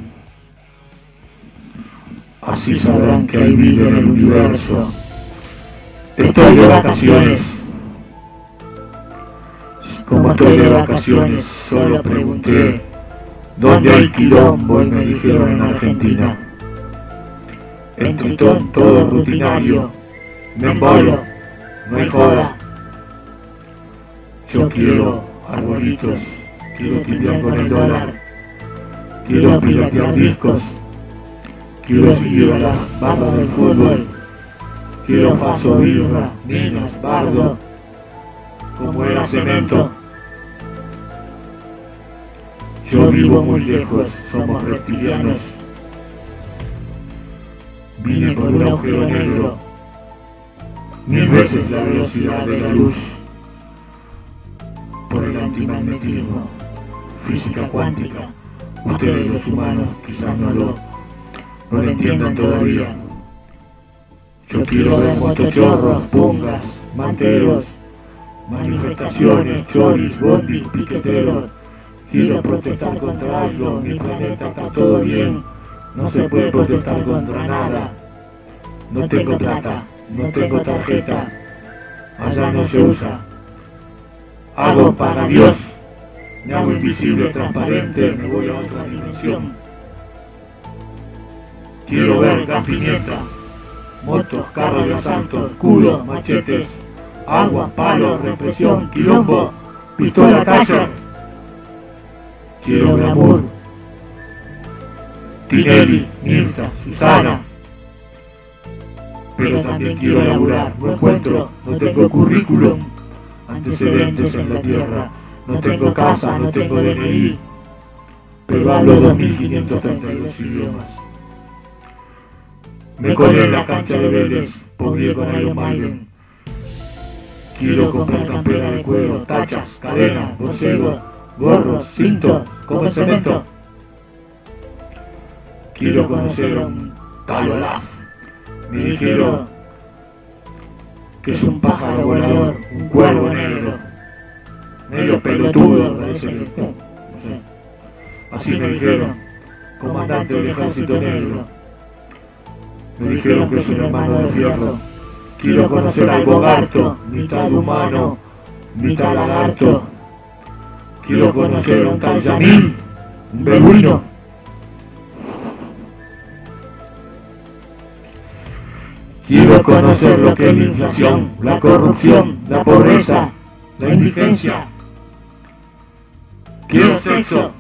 Así sabrán que hay vida en el universo. Estoy de vacaciones. Como estoy de vacaciones, solo pregunté dónde hay quilombo me dijeron en Argentina. En Tritón todo rutinario. Me embolo, no hay joda. Yo quiero arbolitos, quiero tirar con el dólar, quiero piratear discos, quiero seguir a la barra del fútbol, quiero faso birra, minas, bardo, como era cemento. Yo vivo muy lejos, somos reptilianos. Vine por un agujero negro, mil veces la velocidad de la luz, por el antimagnetismo, física cuántica. Ustedes los humanos quizás no lo, no lo entiendan todavía. Yo quiero ver motochorros, pungas, manteros, manifestaciones, choris, bondis, piqueteros. Quiero protestar contra algo, mi planeta está todo bien, no se puede protestar contra nada. No tengo plata, no tengo tarjeta, allá no se usa. Hago para Dios, me hago invisible, transparente, me voy a otra dimensión. Quiero ver gas pimienta, motos, carros de asalto, escudos, machetes, agua, palos, represión, quilombo, pistola taller. Quiero glamour. Tinelli, Mirta, Susana. Pero también quiero laburar, no encuentro, no tengo currículum, antecedentes en la tierra, no tengo casa, no tengo DNI, pero hablo 2532 idiomas. Me colé en la cancha de Vélez, podía con Iron Maiden. Quiero comprar campera de cuero, tachas, cadenas, borcego, gorros, cinto, como cemento. Quiero conocer a un tal Olaf. Me dijeron que es un pájaro volador, un cuervo negro, medio pelotudo, parece que, no sé. Así me dijeron, comandante del ejército negro. Me dijeron que es un hermano de fierro. Quiero conocer al bogarto, mitad humano, mitad lagarto. Quiero conocer a un tal Yamil, un beduino. Quiero conocer lo que es la inflación, la corrupción, la pobreza, la indigencia. Quiero sexo,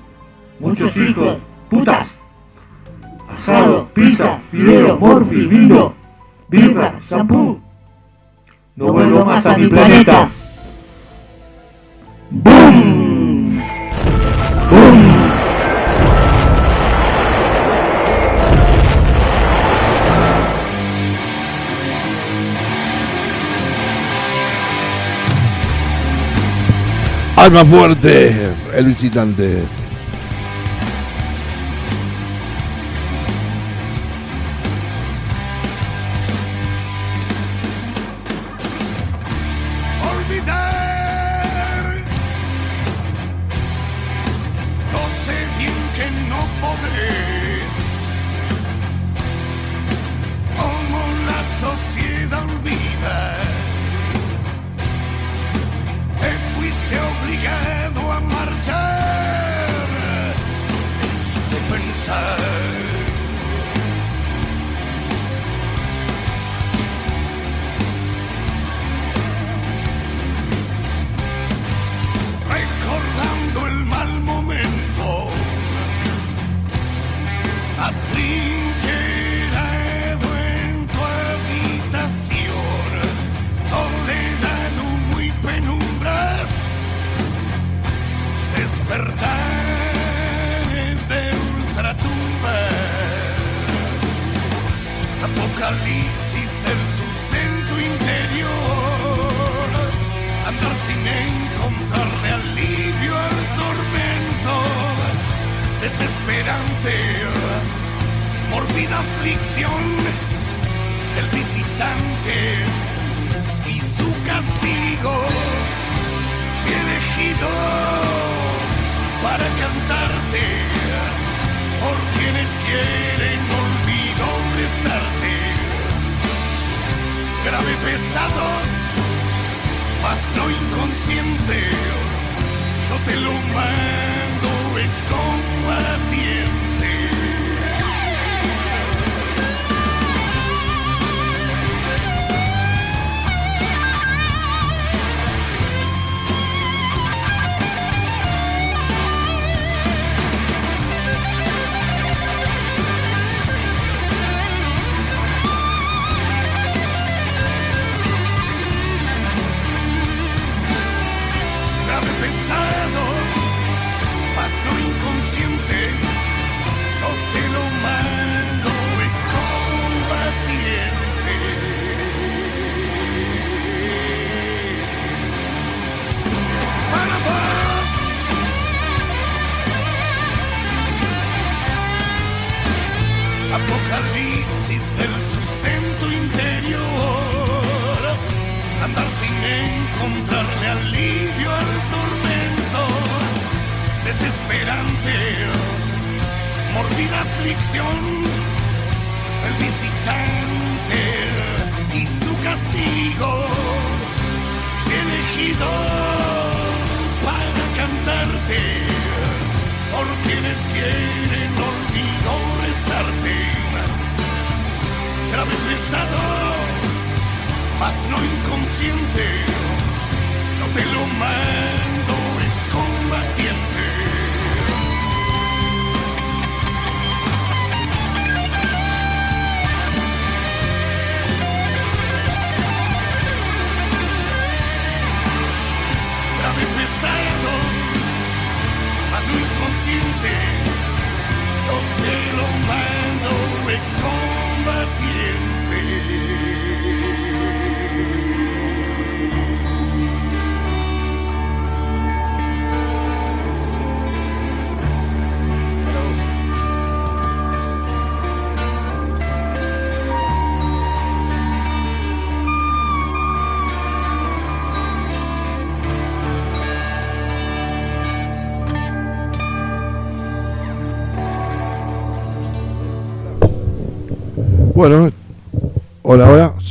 muchos hijos, putas, asado, pizza, fideo, morfi, vino, birra, shampoo. No vuelvo más a mi planeta. ¡Boom! Alma fuerte, el visitante. Yo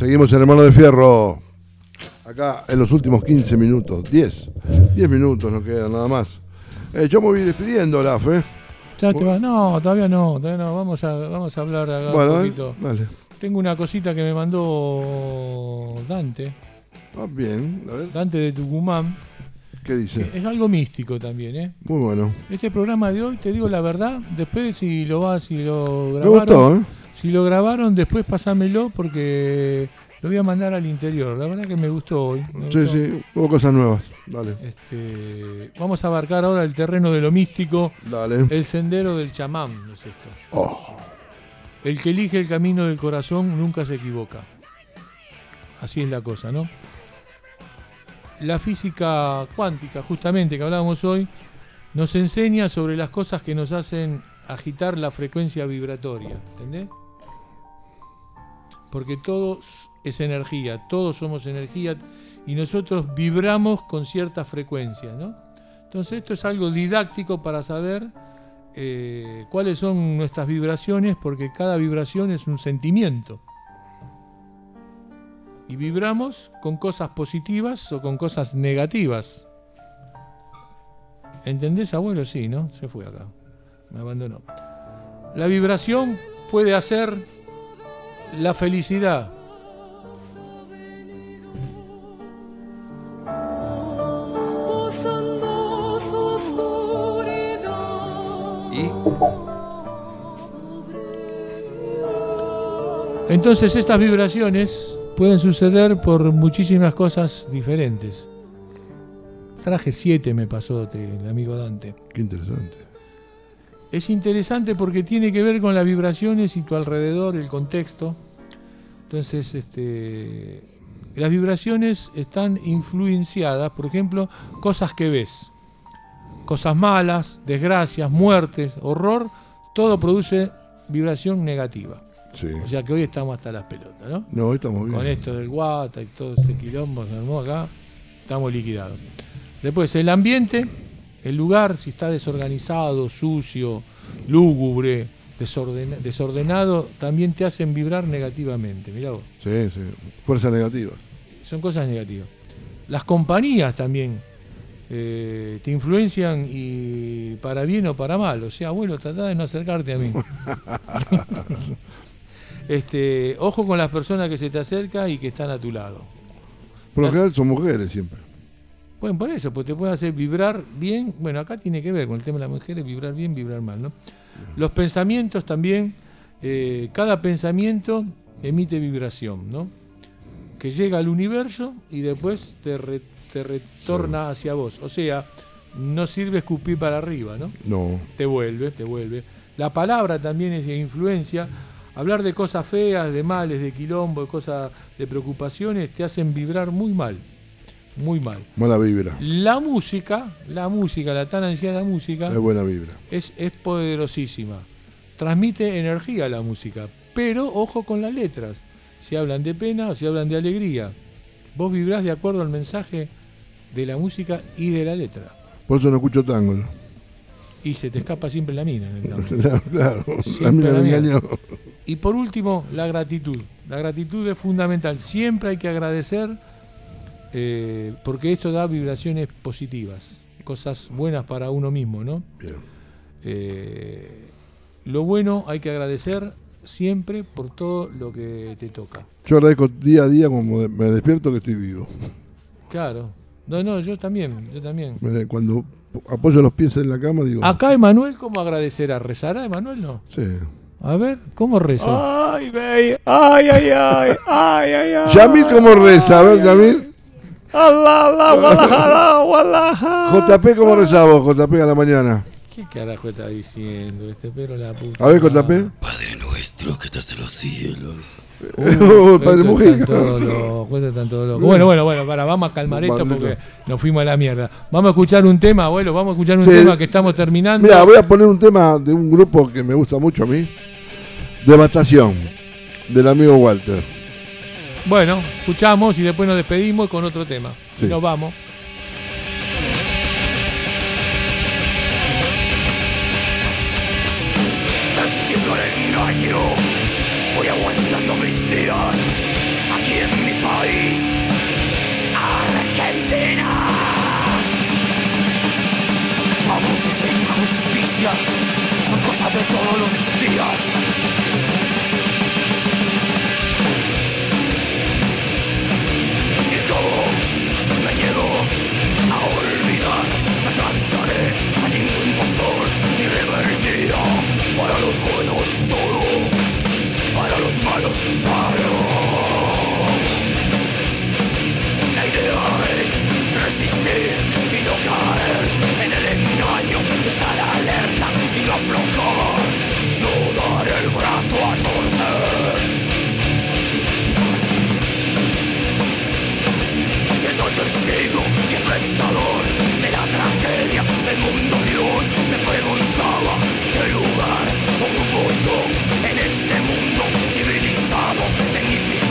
Seguimos en Hermano de Fierro. Acá en los últimos 15 minutos. 10. 10 minutos nos quedan nada más. Eh, yo me voy despidiendo, Laf, ¿eh? Ya te vas. No, todavía no, todavía no. Vamos a, vamos a hablar acá Bueno, un eh, poquito. dale. Tengo una cosita que me mandó Dante. Ah, bien, a ver. Dante de Tucumán. ¿Qué dice? Es algo místico también, ¿eh? Muy bueno. Este programa de hoy, te digo la verdad, después si lo vas, si lo Me grabaron. gustó, ¿eh? Si lo grabaron, después pasámelo porque lo voy a mandar al interior. La verdad que me gustó hoy. me Sí, gustó. sí, hubo cosas nuevas. Dale. Este, vamos a abarcar ahora el terreno de lo místico. Dale. El sendero del chamán, ¿no es esto? Oh. El que elige el camino del corazón nunca se equivoca. Así es la cosa, ¿no? la física cuántica, justamente que hablábamos hoy, nos enseña sobre las cosas que nos hacen agitar la frecuencia vibratoria, ¿entendés? Porque todo es energía, todos somos energía y nosotros vibramos con ciertas frecuencias, ¿no? Entonces esto es algo didáctico para saber eh, cuáles son nuestras vibraciones, porque cada vibración es un sentimiento. Y vibramos con cosas positivas o con cosas negativas. ¿Entendés, abuelo? Sí, ¿no? Se fue acá. Me abandonó. La vibración puede hacer la felicidad. Entonces estas vibraciones pueden suceder por muchísimas cosas diferentes. Traje 7 me pasó te- el amigo Dante. Qué interesante. Es interesante porque tiene que ver con las vibraciones y tu alrededor, el contexto. Entonces, este, las vibraciones están influenciadas, por ejemplo, cosas que ves. Cosas malas, desgracias, muertes, horror, todo produce vibración negativa. Sí. O sea que hoy estamos hasta las pelotas, ¿no? No, hoy estamos bien. Con esto del guata y todo este quilombo que acá, estamos liquidados. Después, el ambiente, el lugar, si está desorganizado, sucio, lúgubre, desorden- desordenado, también te hacen vibrar negativamente. Mirá vos, Sí, sí. Fuerza negativa. son cosas negativas. Las compañías también eh, te influencian y para bien o para mal. O sea, abuelo, trata de no acercarte a mí. este, ojo con las personas que se te acercan y que están a tu lado. Por lo general son mujeres siempre. Bueno, por eso, pues te puede hacer vibrar bien. Bueno, acá tiene que ver con el tema de las mujeres, vibrar bien, vibrar mal, ¿no? Los pensamientos también, eh, cada pensamiento emite vibración, ¿no? Que llega al universo y después te, re- te retorna hacia vos. O sea, no sirve escupir para arriba, ¿no? No. Te vuelve, te vuelve. La palabra también es de influencia. Hablar de cosas feas, de males, de quilombo, de cosas, de preocupaciones, te hacen vibrar muy mal. Muy mal. Mala vibra. La música, la música, la tan ansiada música, Es buena vibra. es, es poderosísima. Transmite energía la música, pero ojo con las letras. Si hablan de pena o si hablan de alegría. Vos vibrás de acuerdo al mensaje de la música y de la letra. Por eso no escucho tango. ¿no? Y se te escapa siempre la mina en el tango. Claro, la Siempre mina me mina. engañó. Y por último, la gratitud. La gratitud es fundamental. Siempre hay que agradecer eh, porque esto da vibraciones positivas, cosas buenas para uno mismo, ¿no? Eh, lo bueno hay que agradecer siempre por todo lo que te toca. Yo agradezco día a día como me despierto que estoy vivo. Claro. No, no, yo también, yo también. Cuando apoyo los pies en la cama digo, Acá Emanuel, ¿cómo agradecerá? ¿Rezará Emanuel? No. sí. A ver, ¿cómo reza? Ay, bey. Ay, ay, ay. Ay, ay, ay. Yamil, ¿cómo reza? A ver, Yamil. Allah, Allah. JP, ¿cómo reza vos, JP, a la mañana? ¿Qué carajo está diciendo este pero la puta? A ver, JP. Padre nuestro que estás en los cielos. Uh, padre Mujica. Bueno, bueno, bueno, para, vamos a calmar esto porque nos fuimos a la mierda. Vamos a escuchar un tema, abuelo, vamos a escuchar un Sí. tema que estamos terminando. Mira, voy a poner un tema de un grupo que me gusta mucho a mí. Devastación, del amigo Walter. Bueno, escuchamos y después nos despedimos con otro tema. Sí. Y nos vamos. Resistiendo al engaño, voy aguantando mis días aquí en mi país, Argentina. Abusos e injusticias son cosas de todos los días. me niego a olvidar Me cansaré a ningún impostor ni rebeldía Para los buenos todo, para los malos paro. La idea es resistir y no caer en el engaño Estar alerta y no aflojar. Espectador de la tragedia del mundo de hoy. Me preguntaba qué lugar ocupo yo en este mundo civilizado, tecnificado.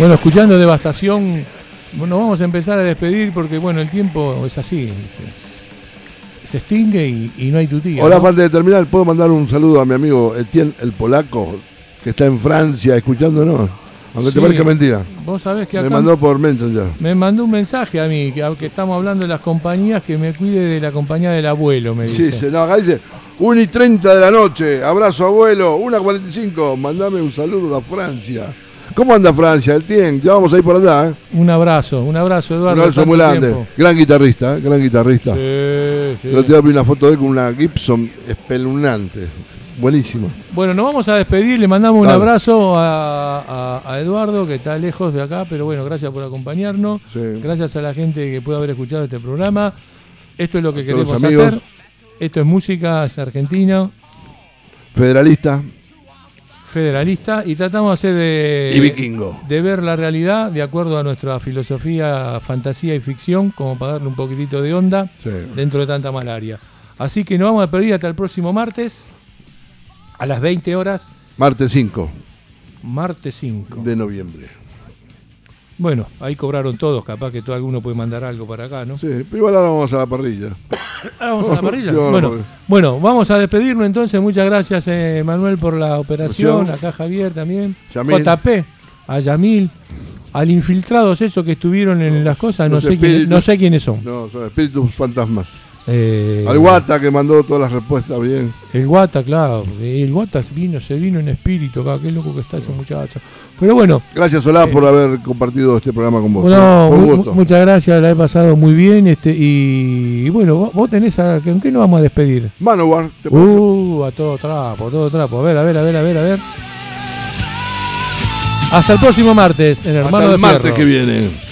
Bueno, escuchando Devastación, bueno, vamos a empezar a despedir porque, bueno, el tiempo es así. Se extingue y, y no hay tu tía. Hola, ¿no? antes de terminar, ¿puedo mandar un saludo a mi amigo Etienne el Polaco, que está en Francia escuchándonos? Aunque te Sí. parezca mentira. Vos sabés que Me mandó por Messenger. me mandó un mensaje a mí, que, que estamos hablando de las compañías, que me cuide de la compañía del abuelo, me Sí, dice. se, no, acá dice 1 y 30 de la noche. Abrazo, abuelo. 1 y 45. Mandame un saludo a Francia. ¿Cómo anda Francia? El Tien, ya vamos a ir por allá, ¿eh? Un abrazo, un abrazo, Un Eduardo. abrazo muy grande. tiempo. Gran guitarrista, ¿eh? Gran guitarrista. Sí, sí. Yo te voy a una foto de él con una Gibson espeluznante. Buenísima. Bueno, nos vamos a despedir, le mandamos un abrazo a, a- a Eduardo, que está lejos de acá, pero bueno, gracias por acompañarnos. Sí. Gracias a la gente que puede haber escuchado este programa. Esto es lo que A queremos hacer. Esto es música, es argentino, Federalista federalista, y tratamos de hacer de, y vikingo. de ver la realidad de acuerdo a nuestra filosofía, fantasía y ficción, como para darle un poquitito de onda Sí. dentro de tanta malaria. Así que nos vamos a despedir hasta el próximo martes, a las 20 horas, Martes 5 martes 5. de noviembre. Bueno, ahí cobraron todos, capaz que todo alguno puede mandar algo para acá, ¿no? Sí, pero igual ahora vamos a la parrilla. Ahora vamos a la parrilla. Sí, vamos a la bueno, parrilla. bueno, vamos a despedirnos entonces. Muchas gracias, eh, Manuel, por la operación. Acá Javier también. Yamil. JP, a Yamil, al infiltrados esos que estuvieron en las cosas, no sé, espíritus- no sé quiénes son. No, son espíritus fantasmas. Eh, Al Guata que mandó todas las respuestas bien. El Guata, claro. El Guata vino, se vino en espíritu acá. Qué loco que está ese muchacho. Pero bueno. Gracias, Solá, por haber compartido este programa con vos. ¿eh? Gusto. muchas gracias, la he pasado muy bien. Este, y, y bueno, vos- vos tenés a. ¿Con qué nos vamos a despedir? Manowar, ¿te parece? Uh, a todo trapo, a todo trapo. A ver, a ver, a ver, a ver, a ver. Hasta el próximo martes, en Hermano Hasta el de martes Fierro. que viene.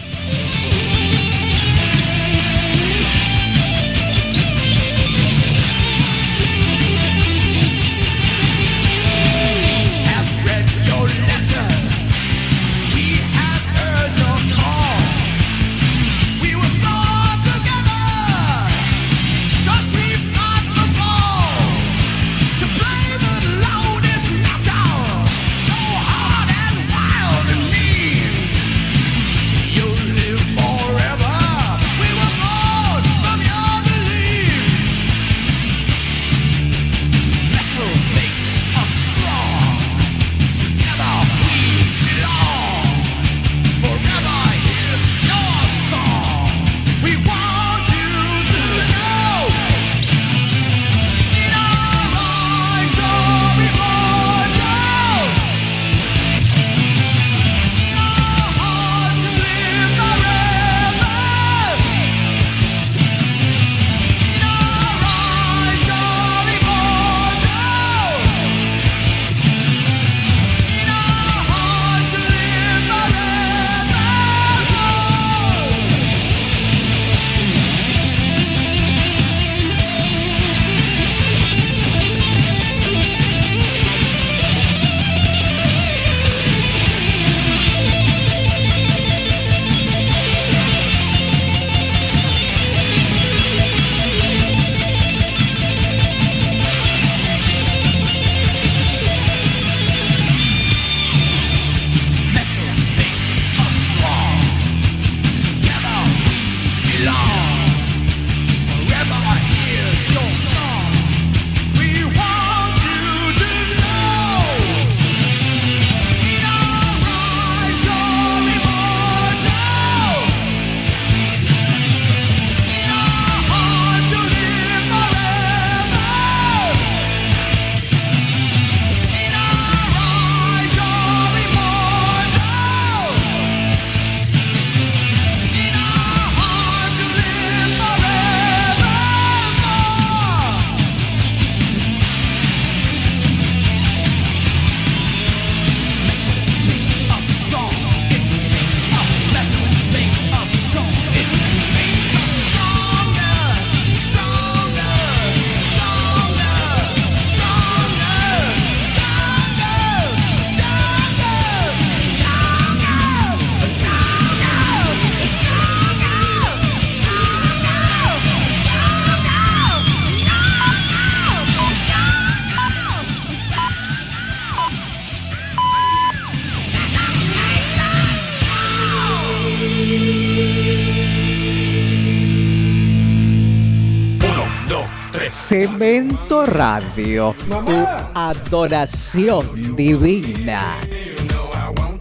Tu adoración divina.